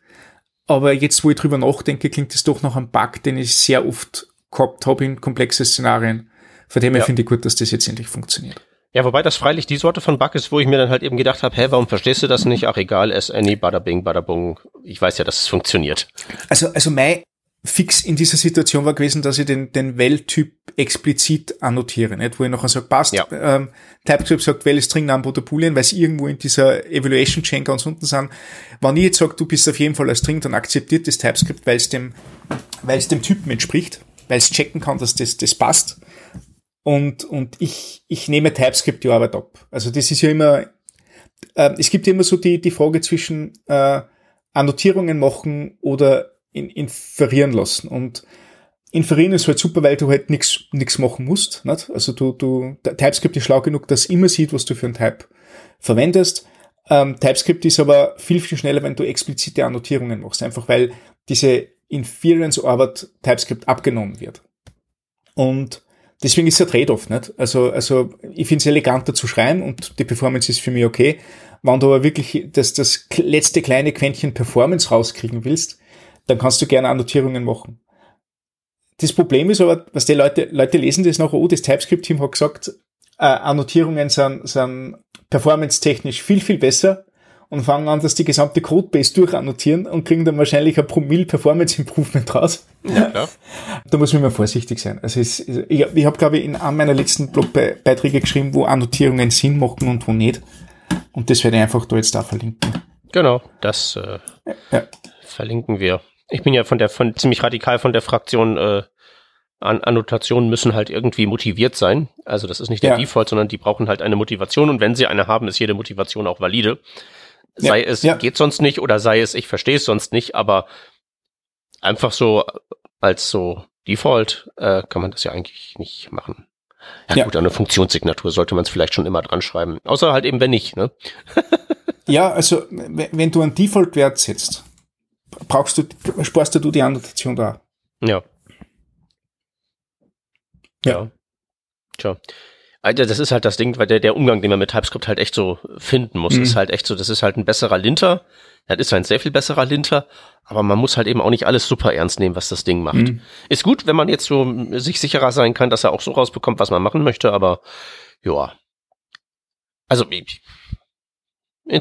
aber jetzt, wo ich drüber nachdenke, klingt es doch noch ein Bug, den ich sehr oft gehabt habe in komplexen Szenarien. Von dem her ja. finde ich gut, dass das jetzt endlich funktioniert. Ja, wobei das freilich die Sorte von Bug ist, wo ich mir dann halt eben gedacht habe, hä, warum verstehst du das nicht? Ach egal, es any, bada bing, bada bung. Ich weiß ja, dass es funktioniert. Also, also mein Fix in dieser Situation war gewesen, dass ich den, den Well-Typ explizit annotiere, nicht? wo ich nachher sage, passt, ja. ähm, TypeScript sagt Well String Number oder Boolean, weil sie irgendwo in dieser Evaluation Chain ganz unten sind. Wenn ich jetzt sage, du bist auf jeden Fall ein String, dann akzeptiert das TypeScript, weil es dem, weil es dem Typen entspricht, weil es checken kann, dass das, das passt und, und ich, ich nehme TypeScript die Arbeit ab. Also das ist ja immer, äh, es gibt ja immer so die, die Frage zwischen äh, Annotierungen machen oder in, inferieren lassen. Und inferieren ist halt super, weil du halt nichts nichts machen musst. Nicht? Also du, du, TypeScript ist schlau genug, dass immer sieht, was du für ein Type verwendest. Ähm, TypeScript ist aber viel, viel schneller, wenn du explizite Annotierungen machst, einfach weil diese Inference-Arbeit TypeScript abgenommen wird. Und deswegen ist es ein Trade-off, nicht? Also, also, ich finde es eleganter zu schreiben und die Performance ist für mich okay. Wenn du aber wirklich das, das letzte kleine Quäntchen Performance rauskriegen willst, dann kannst du gerne Annotierungen machen. Das Problem ist aber, was die Leute, Leute lesen das nachher, oh, das TypeScript-Team hat gesagt, äh, Annotierungen sind, sind performance-technisch viel, viel besser und fangen an, dass die gesamte Codebase durchannotieren und kriegen dann wahrscheinlich ein Promille Performance Improvement raus. Ja, klar. Da muss man immer vorsichtig sein. Also es, ich, ich habe, glaube ich, in einem meiner letzten Blogbeiträge geschrieben, wo Annotierungen Sinn machen und wo nicht. Und das werde ich einfach da jetzt da verlinken. Genau, das äh, ja. verlinken wir. Ich bin ja von der, von ziemlich radikal von der Fraktion äh, an Annotationen müssen halt irgendwie motiviert sein. Also das ist nicht der ja. Default, sondern die brauchen halt eine Motivation und wenn sie eine haben, ist jede Motivation auch valide. Sei ja. es ja. geht sonst nicht oder sei es ich verstehe es sonst nicht, aber einfach so als so Default äh, kann man das ja eigentlich nicht machen. Ja, ja. gut, eine Funktionssignatur sollte man es vielleicht schon immer dran schreiben. Außer halt eben, wenn nicht, ne? *laughs* ja, also wenn du einen Default-Wert setzt, brauchst du, sparst du die Annotation da. Ja. Ja. Tja. Alter, das ist halt das Ding, weil der, der Umgang, den man mit TypeScript halt echt so finden muss, mhm. ist halt echt so, das ist halt ein besserer Linter. Das ist ein sehr viel besserer Linter, aber man muss halt eben auch nicht alles super ernst nehmen, was das Ding macht. Mhm. Ist gut, wenn man jetzt so sich sicherer sein kann, dass er auch so rausbekommt, was man machen möchte, aber ja. Also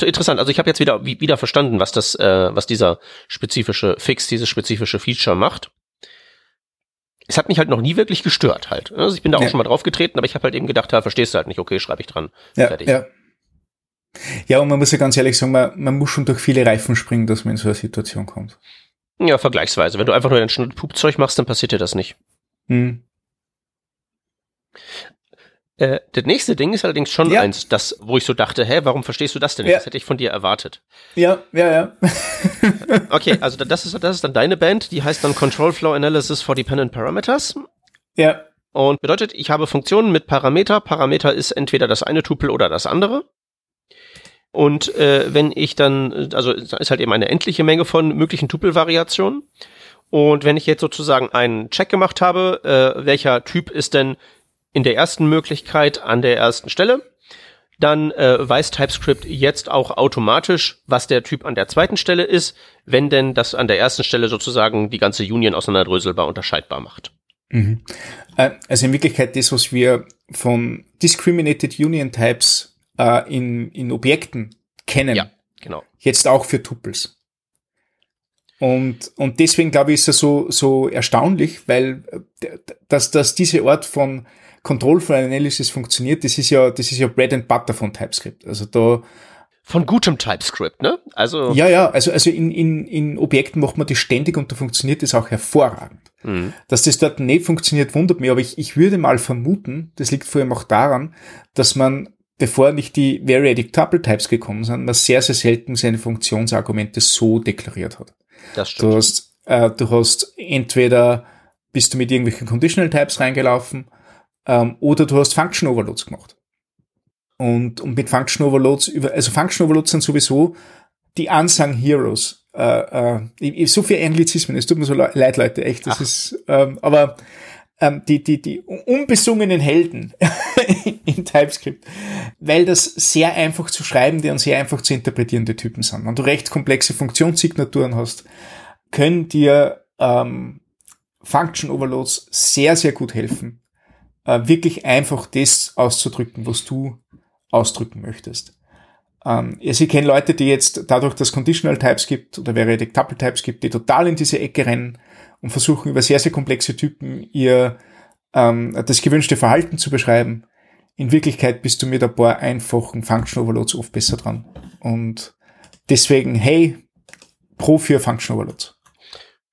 interessant. Also ich habe jetzt wieder wieder verstanden, was das, äh, was dieser spezifische Fix, dieses spezifische Feature macht es hat mich halt noch nie wirklich gestört halt. Also ich bin da auch ja. schon mal drauf getreten, aber ich habe halt eben gedacht, ja, verstehst du halt nicht, okay, schreibe ich dran. Ja, Fertig. Ja. ja, und man muss ja ganz ehrlich sagen, man, man muss schon durch viele Reifen springen, dass man in so eine Situation kommt. Ja, vergleichsweise. Wenn du einfach nur ein Pupzeug machst, dann passiert dir das nicht. Hm. Äh, das nächste Ding ist allerdings schon ja. eins, das, wo ich so dachte, hä, warum verstehst du das denn nicht? Ja. Das hätte ich von dir erwartet. Ja, ja, ja. *laughs* okay, also das ist, das ist dann deine Band, die heißt dann Control Flow Analysis for Dependent Parameters. Ja. Und bedeutet, ich habe Funktionen mit Parameter. Parameter ist entweder das eine Tupel oder das andere. Und äh, wenn ich dann, also ist halt eben eine endliche Menge von möglichen Tupelvariationen. Und wenn ich jetzt sozusagen einen Check gemacht habe, äh, welcher Typ ist denn in der ersten Möglichkeit an der ersten Stelle. Dann äh, weiß TypeScript jetzt auch automatisch, was der Typ an der zweiten Stelle ist, wenn denn das an der ersten Stelle sozusagen die ganze Union auseinanderdröselbar unterscheidbar macht. Mhm. Äh, also in Wirklichkeit das, was wir von Discriminated Union Types äh, in, in Objekten kennen. Ja, genau. Jetzt auch für Tupels. Und, und deswegen glaube ich, ist es so, so erstaunlich, weil äh, dass, dass diese Art von Control Flow Analysis funktioniert, das ist ja, das ist ja Bread and Butter von TypeScript. Also da, von gutem TypeScript, ne? Also ja, ja, also also in, in, in Objekten macht man das ständig und da funktioniert das auch hervorragend. Mhm. Dass das dort nicht funktioniert, wundert mich, aber ich, ich würde mal vermuten, das liegt vor allem auch daran, dass man, bevor nicht die Variadic Tuple Types gekommen sind, man sehr, sehr selten seine Funktionsargumente so deklariert hat. Das stimmt. Du hast, äh, du hast entweder bist du mit irgendwelchen Conditional Types reingelaufen ähm, oder du hast Function Overloads gemacht. Und, und mit Function Overloads, also Function Overloads sind sowieso die Unsung Heroes. Äh, äh, so viel Anglizismen, es tut mir so leid, Leute, echt, das Ach. ist, ähm, aber ähm, die, die, die unbesungenen Helden *laughs* in TypeScript, weil das sehr einfach zu schreibende und sehr einfach zu interpretierende Typen sind. Wenn du recht komplexe Funktionssignaturen hast, können dir ähm, Function Overloads sehr, sehr gut helfen, äh, wirklich einfach das auszudrücken, was du ausdrücken möchtest. Ähm, also ich kenne Leute, die jetzt dadurch, dass Conditional Types gibt oder Variadic Tuple Types gibt, die total in diese Ecke rennen und versuchen über sehr, sehr komplexe Typen ihr ähm, das gewünschte Verhalten zu beschreiben. In Wirklichkeit bist du mit ein paar einfachen Function Overloads oft besser dran. Und deswegen, hey, pro für Function Overloads.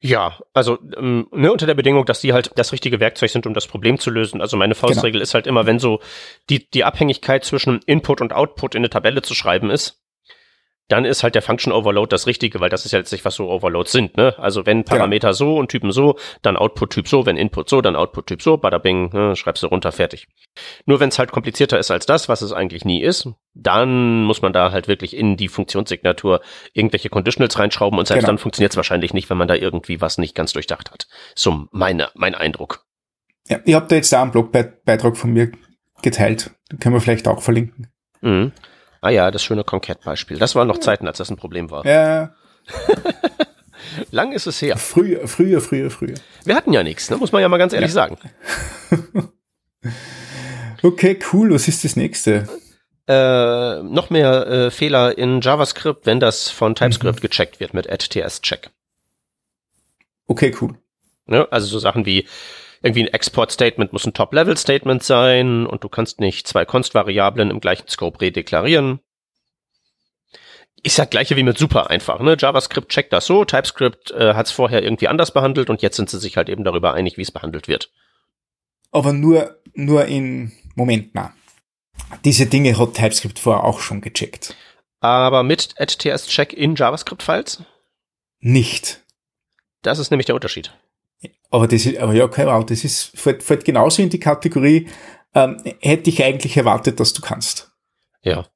Ja, also ähm, ne, unter der Bedingung, dass die halt das richtige Werkzeug sind, um das Problem zu lösen. Also meine Faustregel genau. ist halt immer, wenn so die, die Abhängigkeit zwischen Input und Output in eine Tabelle zu schreiben ist, dann ist halt der Function Overload das Richtige, weil das ist ja letztlich, was so Overloads sind. Ne? Also wenn Parameter ja. so und Typen so, dann Output-Typ so, wenn Input so, dann Output-Typ so, bada bing, ne, schreibst du runter, fertig. Nur wenn es halt komplizierter ist als das, was es eigentlich nie ist, dann muss man da halt wirklich in die Funktionssignatur irgendwelche Conditionals reinschrauben und selbst genau. dann funktioniert es wahrscheinlich nicht, wenn man da irgendwie was nicht ganz durchdacht hat. So meine, mein Eindruck. Ja, ich habe da jetzt da einen Blogbeitrag von mir geteilt. Den können wir vielleicht auch verlinken. Mhm. Ah ja, das schöne Concat-Beispiel. Das waren noch Zeiten, als das ein Problem war. Ja. *laughs* Lang ist es her. Früher, früher, früher, früher. Wir hatten ja nichts, ne? muss man ja mal ganz ehrlich ja. sagen. *laughs* okay, cool. Was ist das nächste? Äh, noch mehr äh, Fehler in JavaScript, wenn das von TypeScript mhm. gecheckt wird mit add-ts-check. Okay, cool. Ja, also so Sachen wie irgendwie ein Export-Statement muss ein Top-Level-Statement sein und du kannst nicht zwei Const-Variablen im gleichen Scope redeklarieren. Ist ja gleiche wie mit super einfach, ne? JavaScript checkt das so, TypeScript äh, hat es vorher irgendwie anders behandelt und jetzt sind sie sich halt eben darüber einig, wie es behandelt wird. Aber nur, nur in, Moment mal. Diese Dinge hat TypeScript vorher auch schon gecheckt. Aber mit ts-check in JavaScript-Files? Nicht. Das ist nämlich der Unterschied. Aber das ist, aber ja, keine Ahnung, das ist, fällt, fällt genauso in die Kategorie, ähm, hätte ich eigentlich erwartet, dass du kannst. Ja.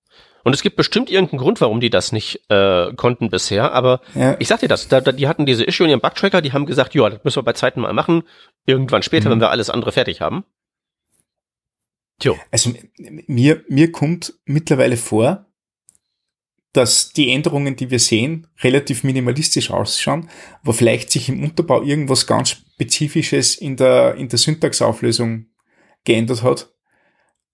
Und es gibt bestimmt irgendeinen Grund, warum die das nicht äh, konnten bisher, aber ja. ich sag dir das, da, da, die hatten diese Issue in ihrem Bugtracker, die haben gesagt, ja, das müssen wir bei Zeiten mal machen, irgendwann später, mhm. wenn wir alles andere fertig haben. Tjo. Also mir, mir kommt mittlerweile vor, dass die Änderungen, die wir sehen, relativ minimalistisch ausschauen, aber vielleicht sich im Unterbau irgendwas ganz Spezifisches in der, in der Syntaxauflösung geändert hat.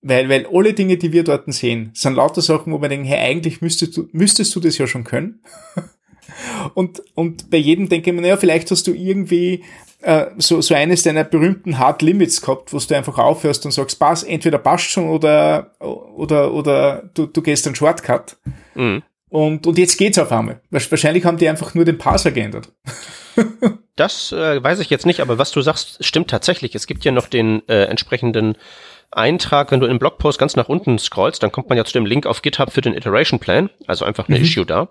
Weil, weil alle Dinge, die wir dort sehen, sind lauter Sachen, wo wir denken, hey, eigentlich müsstest du, müsstest du das ja schon können. *laughs* und, und bei jedem denke ich mir, naja, vielleicht hast du irgendwie äh, so, so eines deiner berühmten Hard Limits gehabt, wo du einfach aufhörst und sagst, pass, entweder passt schon oder, oder, oder du, du gehst einen Shortcut. Mhm. Und, und jetzt geht's auf einmal. Wahrscheinlich haben die einfach nur den Parser geändert. *laughs* das äh, weiß ich jetzt nicht, aber was du sagst, stimmt tatsächlich. Es gibt ja noch den äh, entsprechenden Eintrag, wenn du in den Blogpost ganz nach unten scrollst, dann kommt man ja zu dem Link auf GitHub für den Iteration Plan, also einfach eine mhm. Issue da.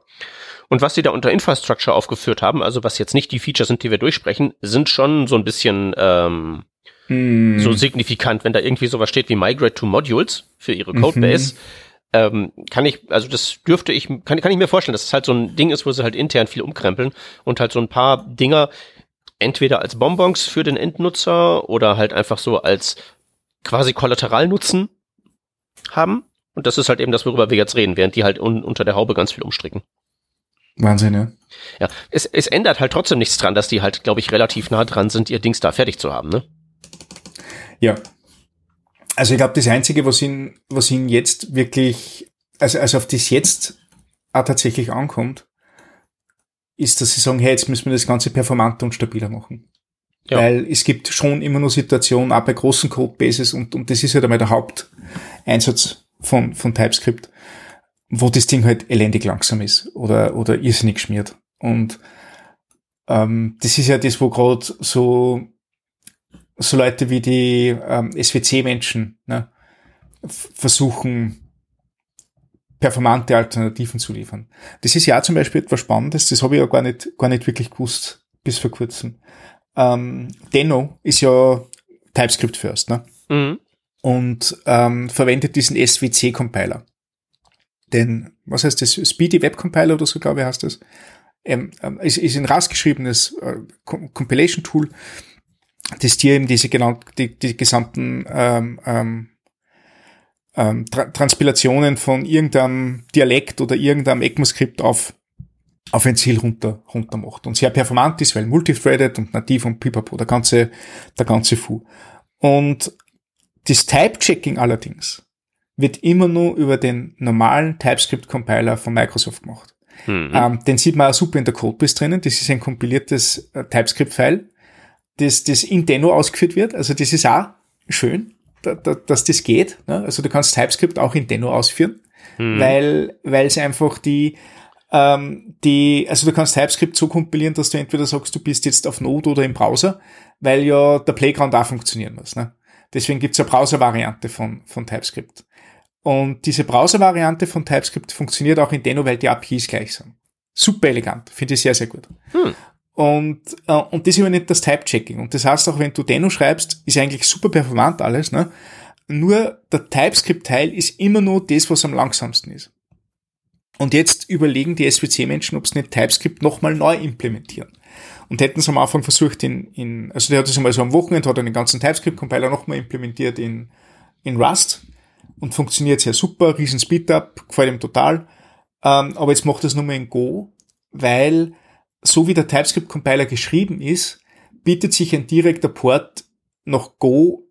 Und was sie da unter Infrastructure aufgeführt haben, also was jetzt nicht die Features sind, die wir durchsprechen, sind schon so ein bisschen ähm, mhm. so signifikant, wenn da irgendwie sowas steht wie Migrate to Modules für ihre Codebase. Mhm ähm, kann ich, also das dürfte ich, kann, kann ich mir vorstellen, dass es halt so ein Ding ist, wo sie halt intern viel umkrempeln und halt so ein paar Dinger entweder als Bonbons für den Endnutzer oder halt einfach so als quasi Kollateralnutzen haben. Und das ist halt eben das, worüber wir jetzt reden, während die halt un unter der Haube ganz viel umstricken. Wahnsinn, ja. Ja, es, es ändert halt trotzdem nichts dran, dass die halt, glaube ich, relativ nah dran sind, ihr Dings da fertig zu haben, ne? Ja, also ich glaube, das Einzige, was ihn, was ihn jetzt wirklich, also, also auf das jetzt auch tatsächlich ankommt, ist, dass sie sagen, hey, jetzt müssen wir das Ganze performanter und stabiler machen. Ja. Weil es gibt schon immer nur Situationen, auch bei großen Codebases, und, und das ist halt einmal der Haupteinsatz von, von TypeScript, wo das Ding halt elendig langsam ist oder, oder irrsinnig schmiert. Und ähm, das ist ja das, wo gerade so so Leute wie die ähm, SWC-Menschen ne, versuchen, performante Alternativen zu liefern. Das ist ja zum Beispiel etwas Spannendes, das habe ich ja gar nicht, gar nicht wirklich gewusst bis vor kurzem. Ähm, Denno ist ja TypeScript First, ne? Mhm. Und ähm, verwendet diesen SWC-Compiler. Den, was heißt das? Speedy Web Compiler oder so, glaube ich, heißt das. Ähm, ähm, ist, ist ein rausgeschriebenes äh, Compilation-Tool, das dir eben diese genau die, die gesamten ähm, ähm, ähm, Tra Transpilationen von irgendeinem Dialekt oder irgendeinem ECMAScript auf auf ein Ziel runter, runter macht. Und sehr performant ist, weil multithreaded und nativ und pipapo, der ganze, der ganze Fu. Und das Type-Checking allerdings wird immer nur über den normalen TypeScript-Compiler von Microsoft gemacht. Mhm. Ähm, den sieht man auch super in der Codebase drinnen. Das ist ein kompiliertes äh, TypeScript-File das, das in Deno ausgeführt wird. Also das ist auch schön, da, da, dass das geht. Ne? Also du kannst TypeScript auch in Deno ausführen, hm. weil weil es einfach die ähm, die, also du kannst TypeScript so kompilieren, dass du entweder sagst, du bist jetzt auf Node oder im Browser, weil ja der Playground auch funktionieren muss. Ne? Deswegen gibt's eine Browser-Variante von, von TypeScript. Und diese Browser-Variante von TypeScript funktioniert auch in Deno, weil die APIs gleich sind. Super elegant, finde ich sehr, sehr gut. Hm. Und, äh, und das übernimmt das Type-Checking. Und das heißt auch, wenn du Deno schreibst, ist eigentlich super performant alles, ne? Nur der TypeScript-Teil ist immer nur das, was am langsamsten ist. Und jetzt überlegen die SWC-Menschen, ob sie nicht TypeScript nochmal neu implementieren. Und hätten sie am Anfang versucht, in, in also der hat es einmal so am Wochenende, hat er den ganzen TypeScript-Compiler nochmal implementiert in, in Rust und funktioniert sehr super, riesen Speedup, gefällt ihm total. Ähm, aber jetzt macht er es nur mehr in Go, weil so wie der TypeScript-Compiler geschrieben ist, bietet sich ein direkter Port nach Go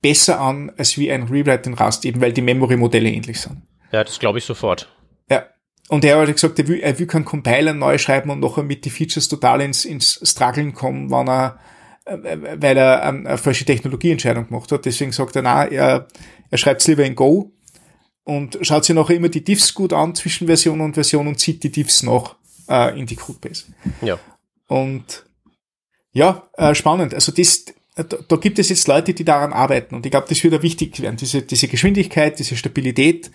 besser an als wie ein Rewrite in Rust, eben weil die Memory-Modelle ähnlich sind. Ja, das glaube ich sofort. Ja. Und er hat gesagt, er will, er will keinen Compiler neu schreiben und nachher mit die Features total ins, ins Struggeln kommen, wenn er, äh, weil er eine falsche Technologieentscheidung gemacht hat. Deswegen sagt er, na, er, er schreibt es lieber in Go und schaut sich nachher immer die Diffs gut an zwischen Version und Version und zieht die Diffs noch äh, in die Codebase. Ja. Und ja, äh, spannend. Also das, da, da gibt es jetzt Leute, die daran arbeiten und ich glaube, das wird auch wichtig werden. Diese, diese Geschwindigkeit, diese Stabilität.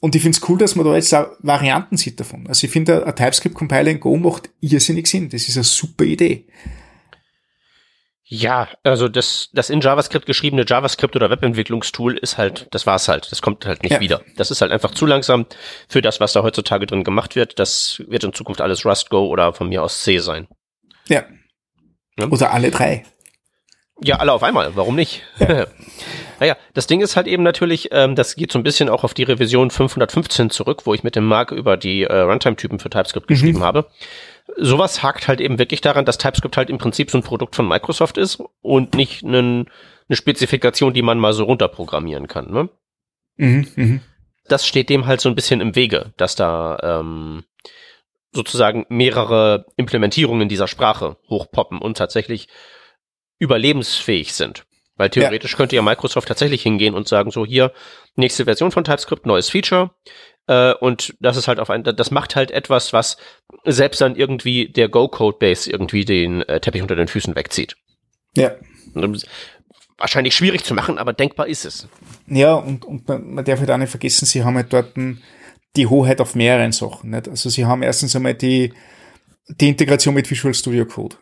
Und ich finde es cool, dass man da jetzt auch Varianten sieht davon. Also ich finde, ein TypeScript-Compiler in Go macht irrsinnig Sinn. Das ist eine super Idee. Ja, also das, das in JavaScript geschriebene JavaScript oder Webentwicklungstool ist halt, das war's halt. Das kommt halt nicht ja. wieder. Das ist halt einfach zu langsam für das, was da heutzutage drin gemacht wird. Das wird in Zukunft alles Rust Go oder von mir aus C sein. Ja. ja? Oder alle drei. Ja, alle auf einmal. Warum nicht? Ja. *laughs* naja, das Ding ist halt eben natürlich, ähm, das geht so ein bisschen auch auf die Revision 515 zurück, wo ich mit dem Mark über die äh, Runtime-Typen für TypeScript mhm. geschrieben habe sowas hakt halt eben wirklich daran, dass TypeScript halt im Prinzip so ein Produkt von Microsoft ist und nicht einen, eine Spezifikation, die man mal so runterprogrammieren kann. Ne? Mhm, mh. Das steht dem halt so ein bisschen im Wege, dass da ähm, sozusagen mehrere Implementierungen dieser Sprache hochpoppen und tatsächlich überlebensfähig sind. Weil theoretisch ja. könnte ja Microsoft tatsächlich hingehen und sagen, so hier, nächste Version von TypeScript, neues Feature, äh, und das ist halt auf ein, das macht halt etwas, was selbst dann irgendwie der Go-Code-Base irgendwie den äh, Teppich unter den Füßen wegzieht. Ja. Wahrscheinlich schwierig zu machen, aber denkbar ist es. Ja, und, und man, man darf halt auch nicht vergessen, sie haben halt dort die Hoheit auf mehreren Sachen. Nicht? Also sie haben erstens einmal die, die Integration mit Visual Studio Code,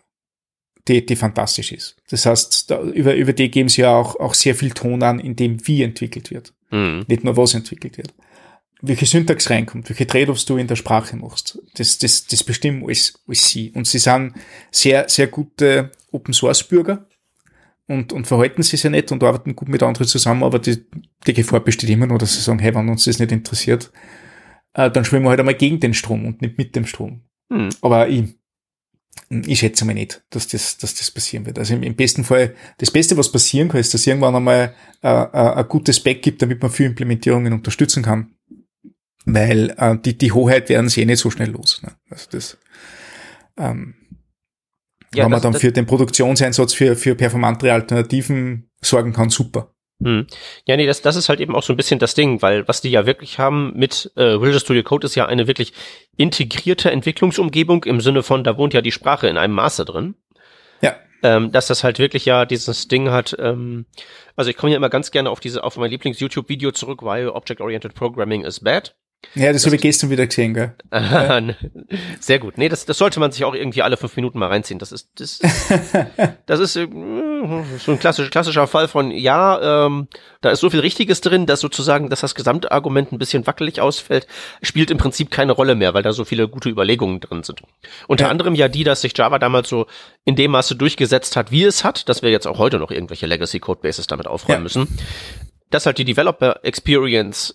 die, die fantastisch ist. Das heißt, da, über, über die geben sie ja auch, auch sehr viel Ton an, in dem wie entwickelt wird. Mhm. Nicht nur was entwickelt wird welche Syntax reinkommt, welche Trade-offs du in der Sprache machst. Das, das, das bestimmen alles, alles sie. Und sie sind sehr, sehr gute Open-Source-Bürger und, und verhalten sich sehr nett und arbeiten gut mit anderen zusammen, aber die, die Gefahr besteht immer nur, dass sie sagen, hey, wenn uns das nicht interessiert, äh, dann schwimmen wir halt einmal gegen den Strom und nicht mit dem Strom. Hm. Aber ich, ich schätze mal nicht, dass das, dass das passieren wird. Also im, im besten Fall, das Beste, was passieren kann, ist, dass irgendwann einmal äh, äh, ein gutes Back gibt, damit man viele Implementierungen unterstützen kann weil äh, die, die Hoheit werden sie eh nicht so schnell los. Ne? Also das, ähm, ja, wenn man dann für den Produktionseinsatz für, für performantere Alternativen sorgen kann, super. Hm. Ja, nee, das, das ist halt eben auch so ein bisschen das Ding, weil was die ja wirklich haben mit äh, Visual Studio Code ist ja eine wirklich integrierte Entwicklungsumgebung im Sinne von, da wohnt ja die Sprache in einem Maße drin. Ja. Ähm, dass das halt wirklich ja dieses Ding hat, ähm, also ich komme ja immer ganz gerne auf diese, auf mein Lieblings-YouTube-Video zurück, weil Object-Oriented Programming is bad. Ja, das, das habe ich gestern wieder gesehen, gell? *laughs* Sehr gut. Nee, das, das sollte man sich auch irgendwie alle fünf Minuten mal reinziehen. Das ist, das, *laughs* das ist äh, so ein klassisch, klassischer Fall von, ja, ähm, da ist so viel Richtiges drin, dass sozusagen, dass das Gesamtargument ein bisschen wackelig ausfällt, spielt im Prinzip keine Rolle mehr, weil da so viele gute Überlegungen drin sind. Unter ja. anderem ja die, dass sich Java damals so in dem Maße durchgesetzt hat, wie es hat, dass wir jetzt auch heute noch irgendwelche Legacy Codebases damit aufräumen ja. müssen dass halt die Developer Experience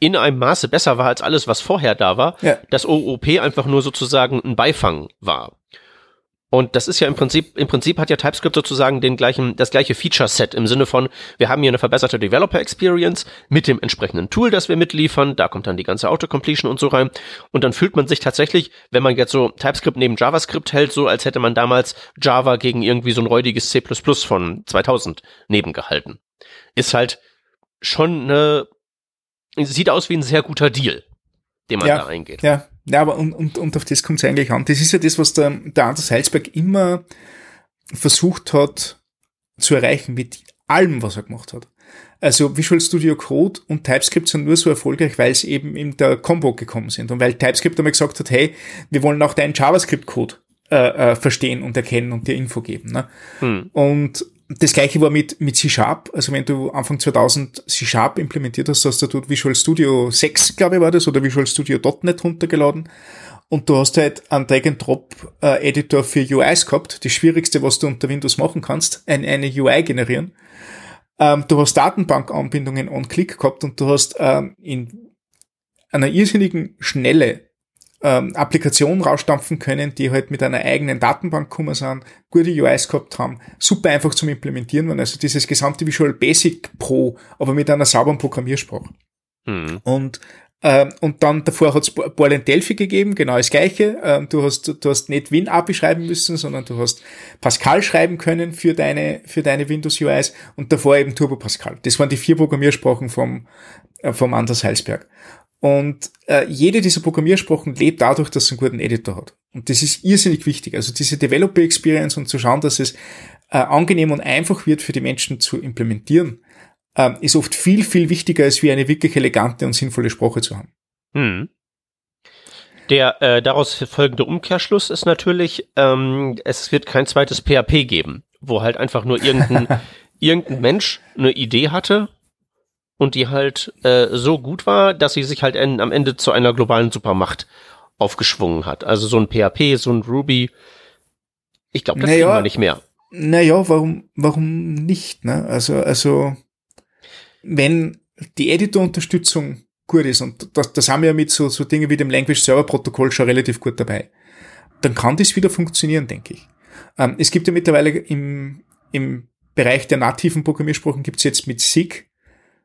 in einem Maße besser war als alles, was vorher da war, ja. dass OOP einfach nur sozusagen ein Beifang war. Und das ist ja im Prinzip, im Prinzip hat ja TypeScript sozusagen den gleichen, das gleiche Feature-Set im Sinne von, wir haben hier eine verbesserte Developer-Experience mit dem entsprechenden Tool, das wir mitliefern, da kommt dann die ganze Autocompletion und so rein. Und dann fühlt man sich tatsächlich, wenn man jetzt so TypeScript neben JavaScript hält, so als hätte man damals Java gegen irgendwie so ein räudiges C++ von 2000 nebengehalten. Ist halt schon eine sieht aus wie ein sehr guter Deal, den man ja, da eingeht. Ja, ja aber und, und, und auf das kommt es eigentlich an. Das ist ja das, was der, der Anders Heilsberg immer versucht hat zu erreichen mit allem, was er gemacht hat. Also Visual Studio Code und TypeScript sind nur so erfolgreich, weil es eben in der Combo gekommen sind und weil TypeScript einmal gesagt hat, hey, wir wollen auch deinen JavaScript-Code äh, äh, verstehen und erkennen und dir Info geben. Ne? Hm. Und das gleiche war mit, mit C-Sharp. Also wenn du Anfang 2000 C-Sharp implementiert hast, hast du Visual Studio 6, glaube ich, war das, oder Visual Studio .NET runtergeladen. Und du hast halt einen Drag-and-Drop-Editor für UIs gehabt. Das Schwierigste, was du unter Windows machen kannst, eine, eine UI generieren. Ähm, du hast Datenbankanbindungen on Click gehabt und du hast ähm, in einer irrsinnigen Schnelle ähm, Applikationen rausstampfen können, die halt mit einer eigenen Datenbank gekommen sind, gute UIs gehabt haben, super einfach zum Implementieren waren. Also dieses gesamte Visual Basic Pro, aber mit einer sauberen Programmiersprache. Mhm. Und ähm, und dann davor hat es Borland Delphi gegeben, genau das gleiche. Ähm, du hast du hast nicht Win API schreiben müssen, sondern du hast Pascal schreiben können für deine für deine Windows UIs und davor eben Turbo Pascal. Das waren die vier Programmiersprachen vom äh, vom Anders Heilsberg. Und äh, jede dieser Programmiersprachen lebt dadurch, dass es einen guten Editor hat. Und das ist irrsinnig wichtig. Also diese Developer Experience und zu schauen, dass es äh, angenehm und einfach wird für die Menschen zu implementieren, äh, ist oft viel, viel wichtiger, als wie eine wirklich elegante und sinnvolle Sprache zu haben. Hm. Der äh, daraus folgende Umkehrschluss ist natürlich, ähm, es wird kein zweites PHP geben, wo halt einfach nur irgendein, *laughs* irgendein Mensch eine Idee hatte und die halt äh, so gut war, dass sie sich halt en, am Ende zu einer globalen Supermacht aufgeschwungen hat. Also so ein PHP, so ein Ruby. Ich glaube, das naja, kriegen wir nicht mehr. Naja, warum, warum nicht? Ne? Also, also wenn die Editor-Unterstützung gut ist, und das, das haben wir ja mit so, so Dingen wie dem Language Server Protokoll schon relativ gut dabei, dann kann das wieder funktionieren, denke ich. Ähm, es gibt ja mittlerweile im, im Bereich der nativen Programmiersprachen gibt es jetzt mit SIG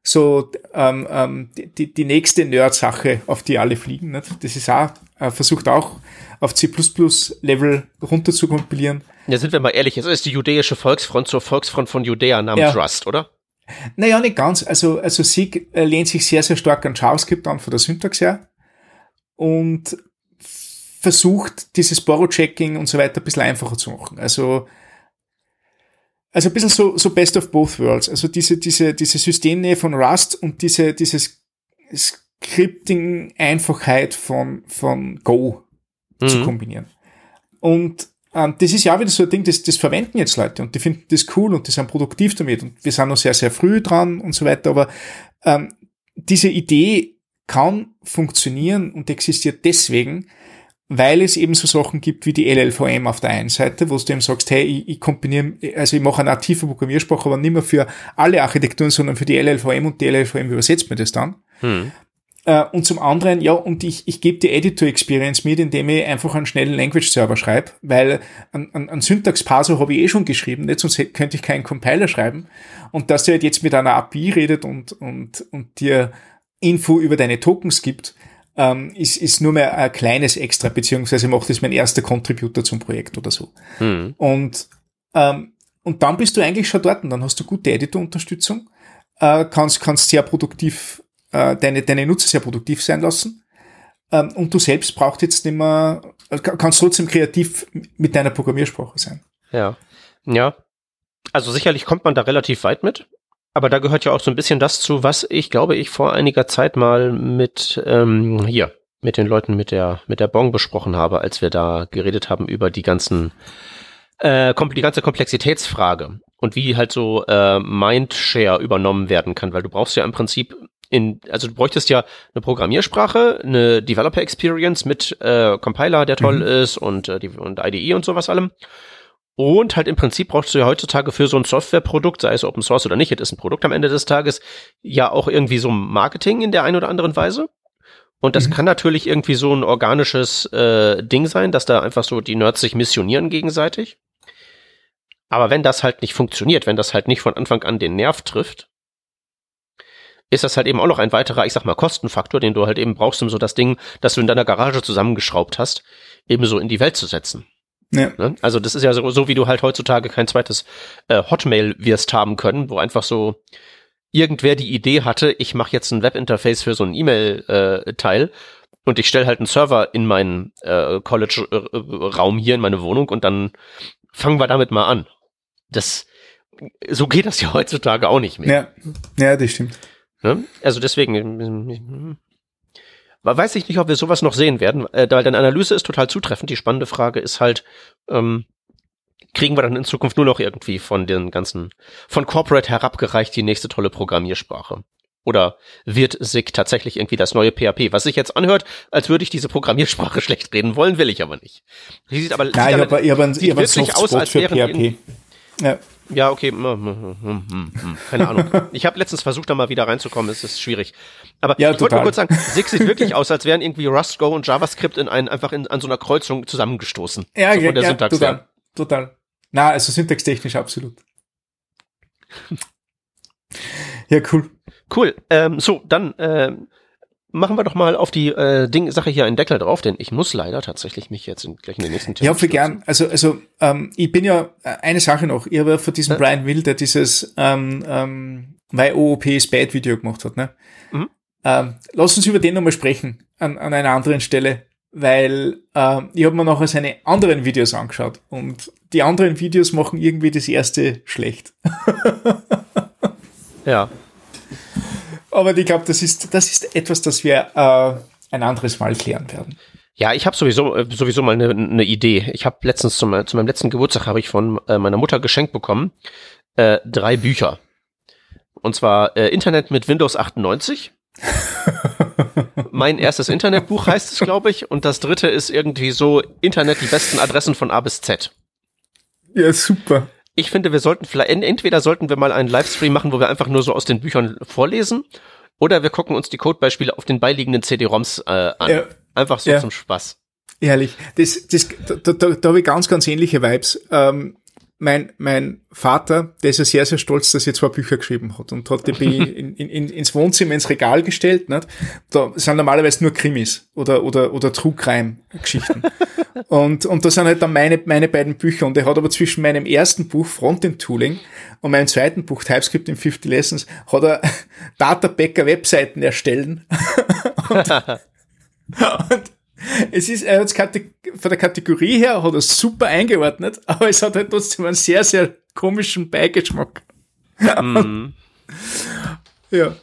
so ähm, ähm, die, die nächste Nerd-Sache, auf die alle fliegen. Nicht? Das ist auch, äh, versucht auch auf C++-Level runter zu kompilieren. Ja, sind wir mal ehrlich, es ist die jüdische Volksfront zur Volksfront von Judäa namens ja. Rust, oder? Naja, nicht ganz. Also, also SIG äh, lehnt sich sehr, sehr stark an JavaScript an, von der Syntax her. Und versucht, dieses Borrow-Checking und so weiter ein bisschen einfacher zu machen. Also, also ein bisschen so, so Best of Both Worlds. Also diese, diese, diese Systemnähe von Rust und diese, dieses Scripting-Einfachheit von, von Go mhm. zu kombinieren. Und ähm, das ist ja auch wieder so ein Ding, das, das verwenden jetzt Leute und die finden das cool und die sind produktiv damit und wir sind noch sehr, sehr früh dran und so weiter, aber ähm, diese Idee kann funktionieren und existiert deswegen, weil es eben so Sachen gibt wie die LLVM auf der einen Seite, wo du eben sagst, hey, ich, ich kombiniere, also ich mache eine native Programmiersprache, aber nicht mehr für alle Architekturen, sondern für die LLVM und die LLVM übersetzt mir das dann. Hm. Äh, und zum anderen, ja, und ich, ich gebe die Editor Experience mit, indem ich einfach einen schnellen Language Server schreibe, weil ein Syntax-Parser habe ich eh schon geschrieben, nicht? sonst könnte ich keinen Compiler schreiben. Und dass der halt jetzt mit einer API redet und, und, und dir Info über deine Tokens gibt, ähm, ist, ist nur mehr ein kleines Extra, beziehungsweise macht es mein erster Contributor zum Projekt oder so. Mhm. Und, ähm, und dann bist du eigentlich schon dort und dann hast du gute Editor-Unterstützung, äh, kannst, kannst sehr produktiv, äh, deine, deine Nutzer sehr produktiv sein lassen. Ähm, und du selbst brauchst jetzt nicht mehr, äh, kannst trotzdem kreativ mit deiner Programmiersprache sein. Ja. Ja. Also sicherlich kommt man da relativ weit mit. Aber da gehört ja auch so ein bisschen das zu, was ich glaube ich vor einiger Zeit mal mit ähm, hier mit den Leuten mit der mit der Bong besprochen habe, als wir da geredet haben über die ganzen äh, die ganze Komplexitätsfrage und wie halt so äh, Mindshare übernommen werden kann, weil du brauchst ja im Prinzip in, also du bräuchtest ja eine Programmiersprache, eine Developer Experience mit äh, Compiler, der toll mhm. ist und, äh, die, und IDE und sowas allem. Und halt im Prinzip brauchst du ja heutzutage für so ein Softwareprodukt, sei es Open Source oder nicht, es ist ein Produkt am Ende des Tages, ja auch irgendwie so Marketing in der einen oder anderen Weise. Und das mhm. kann natürlich irgendwie so ein organisches äh, Ding sein, dass da einfach so die Nerds sich missionieren gegenseitig. Aber wenn das halt nicht funktioniert, wenn das halt nicht von Anfang an den Nerv trifft, ist das halt eben auch noch ein weiterer, ich sag mal, Kostenfaktor, den du halt eben brauchst, um so das Ding, das du in deiner Garage zusammengeschraubt hast, eben so in die Welt zu setzen. Ja. Ne? Also das ist ja so, so, wie du halt heutzutage kein zweites äh, Hotmail wirst haben können, wo einfach so irgendwer die Idee hatte, ich mache jetzt ein Webinterface für so ein E-Mail-Teil äh, und ich stelle halt einen Server in meinen äh, College-Raum hier in meine Wohnung und dann fangen wir damit mal an. Das so geht das ja heutzutage auch nicht mehr. Ja, ja das stimmt. Ne? Also deswegen weiß ich nicht, ob wir sowas noch sehen werden, äh, weil deine Analyse ist total zutreffend. Die spannende Frage ist halt, ähm, kriegen wir dann in Zukunft nur noch irgendwie von den ganzen, von Corporate herabgereicht die nächste tolle Programmiersprache? Oder wird SIG tatsächlich irgendwie das neue PHP? Was sich jetzt anhört, als würde ich diese Programmiersprache *laughs* schlecht reden wollen, will ich aber nicht. Die sieht aber, Nein, sieht aber, habe, ich habe wirklich aus, als wäre PHP. Ja. Ja, okay. Hm, hm, hm, Keine Ahnung. Ich habe letztens versucht, da mal wieder reinzukommen. Es ist schwierig. Aber ja, ich wollte nur kurz sagen, SIG sieht wirklich aus, als wären irgendwie Rust, Go und JavaScript in einen, einfach in, an so einer Kreuzung zusammengestoßen. Ja, so ja, ja total. Her. Total. Na, also syntaxtechnisch absolut. *laughs* ja, cool. Cool. Ähm, so, dann ähm, machen wir doch mal auf die äh, Ding Sache hier einen Deckel drauf, denn ich muss leider tatsächlich mich jetzt in, gleich in den nächsten Themen. Ja, für gern. Also, also ähm, ich bin ja äh, eine Sache noch. Ich habe ja von diesem ja. Brian Will, der dieses ähm, ähm, My OOP is Bad Video gemacht hat. Ne? Mhm. Ähm, lass uns über den nochmal sprechen an, an einer anderen Stelle, weil äh, ich habe mir nachher seine anderen Videos angeschaut und die anderen Videos machen irgendwie das erste schlecht. *laughs* ja. Aber ich glaube, das ist, das ist etwas, das wir äh, ein anderes Mal klären werden. Ja, ich habe sowieso äh, sowieso mal eine ne Idee. Ich habe letztens zum, zu meinem letzten Geburtstag habe ich von äh, meiner Mutter geschenkt bekommen äh, drei Bücher. Und zwar äh, Internet mit Windows 98. *laughs* mein erstes Internetbuch heißt es, glaube ich. Und das dritte ist irgendwie so Internet die besten Adressen von A bis Z. Ja, super. Ich finde, wir sollten vielleicht, entweder sollten wir mal einen Livestream machen, wo wir einfach nur so aus den Büchern vorlesen, oder wir gucken uns die Codebeispiele auf den beiliegenden CD-ROMs äh, an. Ja. Einfach so ja. zum Spaß. Ehrlich, das, das, da, da, da habe ich ganz, ganz ähnliche Vibes. Ähm, mein, mein Vater, der ist ja sehr, sehr stolz, dass er zwei Bücher geschrieben hat und hat die *laughs* in, in, in, ins Wohnzimmer, ins Regal gestellt. Nicht? Da sind normalerweise nur Krimis oder, oder, oder True Crime Geschichten. *laughs* und, und da sind halt dann meine, meine beiden Bücher. Und er hat aber zwischen meinem ersten Buch Frontend Tooling und meinem zweiten Buch TypeScript in 50 Lessons hat er *laughs* Databacker Webseiten erstellen. und, und es ist, er von der Kategorie her hat er super eingeordnet, *laughs* aber es hat halt trotzdem einen sehr, sehr komischen Beigeschmack. Mm. *laughs* ja.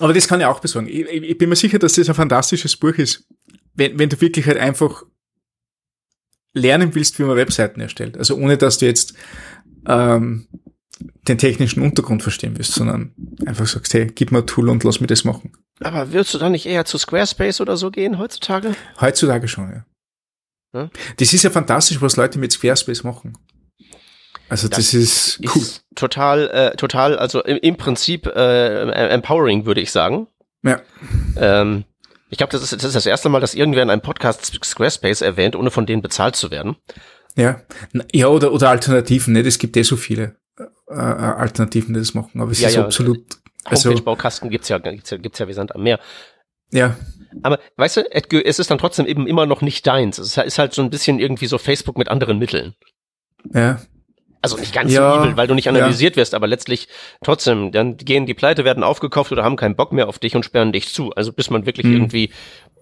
Aber das kann ich auch besorgen. Ich, ich, bin mir sicher, dass das ein fantastisches Buch ist, wenn, wenn du wirklich halt einfach lernen willst, wie man Webseiten erstellt. Also ohne, dass du jetzt ähm, den technischen Untergrund verstehen willst, sondern einfach sagst, hey, gib mir ein Tool und lass mir das machen. Aber würdest du dann nicht eher zu Squarespace oder so gehen heutzutage? Heutzutage schon, ja. ja? Das ist ja fantastisch, was Leute mit Squarespace machen. Also das, das ist cool. Ist total, äh, total, also im, im Prinzip äh, empowering, würde ich sagen. Ja. Ähm, ich glaube, das ist, das ist das erste Mal, dass irgendwer in einem Podcast Squarespace erwähnt, ohne von denen bezahlt zu werden. Ja, ja oder, oder Alternativen, ne? Es gibt eh so viele äh, Alternativen, die das machen, aber es ja, ist ja, absolut Homepage-Baukasten gibt's ja, gibt's ja, gibt's ja wie Sand am Meer. Ja. Aber weißt du, es ist dann trotzdem eben immer noch nicht deins. Es ist halt so ein bisschen irgendwie so Facebook mit anderen Mitteln. Ja. Also nicht ganz ja, so evil, weil du nicht analysiert ja. wirst, aber letztlich trotzdem, dann gehen die Pleite, werden aufgekauft oder haben keinen Bock mehr auf dich und sperren dich zu. Also bis man wirklich mhm. irgendwie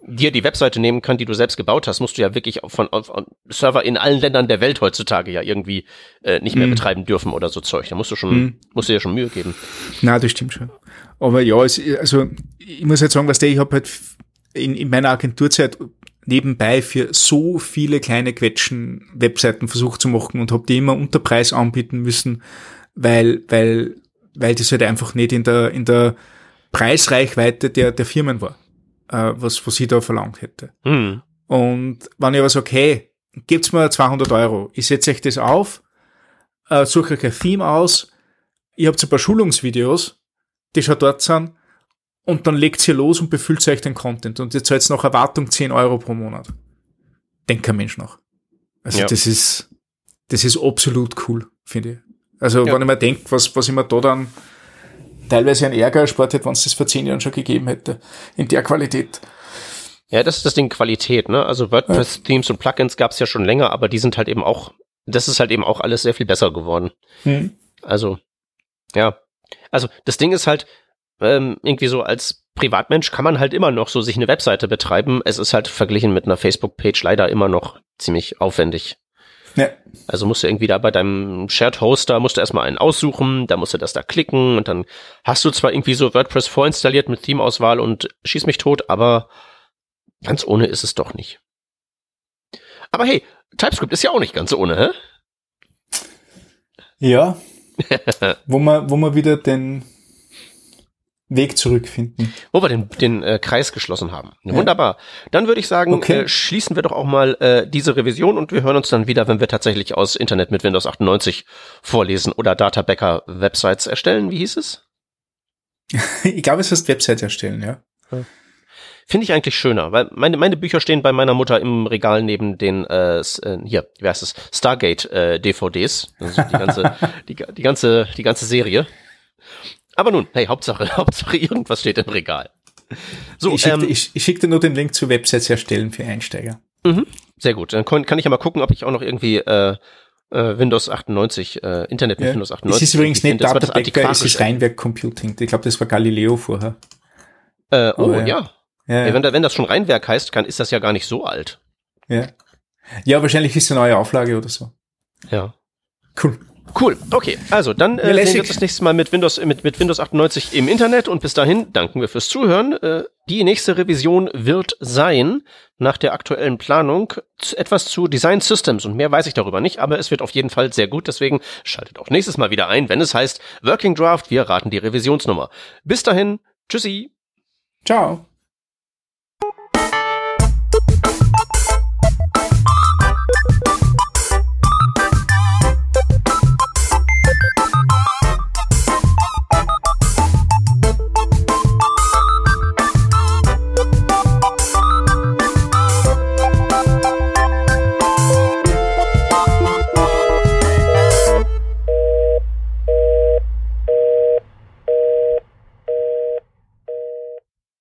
dir die Webseite nehmen kann, die du selbst gebaut hast, musst du ja wirklich von, von Server in allen Ländern der Welt heutzutage ja irgendwie äh, nicht mehr mm. betreiben dürfen oder so Zeug. Da musst du schon, mm. musst du ja schon Mühe geben. Na, das stimmt schon. Aber ja, es, also ich muss halt sagen, was der, ich habe halt in, in meiner Agenturzeit nebenbei für so viele kleine Quetschen Webseiten versucht zu machen und habe die immer unter Preis anbieten müssen, weil, weil, weil das halt einfach nicht in der, in der Preisreichweite der, der Firmen war äh, was, was ich da verlangt hätte. Mhm. Und wenn ich aber sage, okay, gibt's mir 200 Euro, ich setze euch das auf, äh, suche euch ein Theme aus, ihr habt ein paar Schulungsvideos, die schon dort sind, und dann legt ihr los und befüllt euch den Content. Und ihr zahlt nach Erwartung 10 Euro pro Monat. Denkt kein Mensch noch. Also ja. das ist, das ist absolut cool, finde ich. Also ja. wenn ich mir denke, was, was ich mir da dann teilweise ein Ärger erspart hätte, wenn es das vor zehn Jahren schon gegeben hätte, in der Qualität. Ja, das ist das Ding Qualität, ne? Also WordPress-Themes und Plugins gab es ja schon länger, aber die sind halt eben auch, das ist halt eben auch alles sehr viel besser geworden. Hm. Also, ja. Also das Ding ist halt, ähm, irgendwie so als Privatmensch kann man halt immer noch so sich eine Webseite betreiben. Es ist halt verglichen mit einer Facebook-Page leider immer noch ziemlich aufwendig. Ja. Also musst du irgendwie da bei deinem Shared Hoster, musst du erstmal einen aussuchen, da musst du das da klicken und dann hast du zwar irgendwie so WordPress vorinstalliert mit Theme-Auswahl und schieß mich tot, aber ganz ohne ist es doch nicht. Aber hey, TypeScript ist ja auch nicht ganz ohne, hä? Ja. *laughs* wo man, wo man wieder den Weg zurückfinden. Wo wir den, den äh, Kreis geschlossen haben. Ja. Wunderbar. Dann würde ich sagen, okay. äh, schließen wir doch auch mal äh, diese Revision und wir hören uns dann wieder, wenn wir tatsächlich aus Internet mit Windows 98 vorlesen oder Databacker Websites erstellen. Wie hieß es? *laughs* ich glaube, es heißt Website erstellen, ja. ja. Finde ich eigentlich schöner, weil meine, meine Bücher stehen bei meiner Mutter im Regal neben den, äh, äh hier, wie heißt es, Stargate äh, DVDs. Also die ganze, *laughs* die, die ganze, die ganze Serie. Aber nun, hey, Hauptsache, *laughs* Hauptsache irgendwas steht im Regal. So, ich schicke ähm, ich, ich schick dir nur den Link zu Websites erstellen für Einsteiger. Mhm, sehr gut. Dann kann ich ja mal gucken, ob ich auch noch irgendwie äh, äh, Windows 98, äh, Internet mit ja. Windows 98. Es ist übrigens nicht Databacker, es ist Reinwerk Computing. Ich glaube, das war Galileo vorher. Äh, oh, ja. ja. ja, ja. Wenn, da, wenn das schon Reinwerk heißt, kann, ist das ja gar nicht so alt. Ja. Ja, wahrscheinlich ist es eine neue Auflage oder so. Ja. Cool. Cool, okay. Also, dann äh, sehen wir uns das nächste Mal mit Windows, mit, mit Windows 98 im Internet und bis dahin danken wir fürs Zuhören. Äh, die nächste Revision wird sein, nach der aktuellen Planung, etwas zu Design Systems und mehr weiß ich darüber nicht, aber es wird auf jeden Fall sehr gut, deswegen schaltet auch nächstes Mal wieder ein, wenn es heißt Working Draft, wir raten die Revisionsnummer. Bis dahin, tschüssi. Ciao.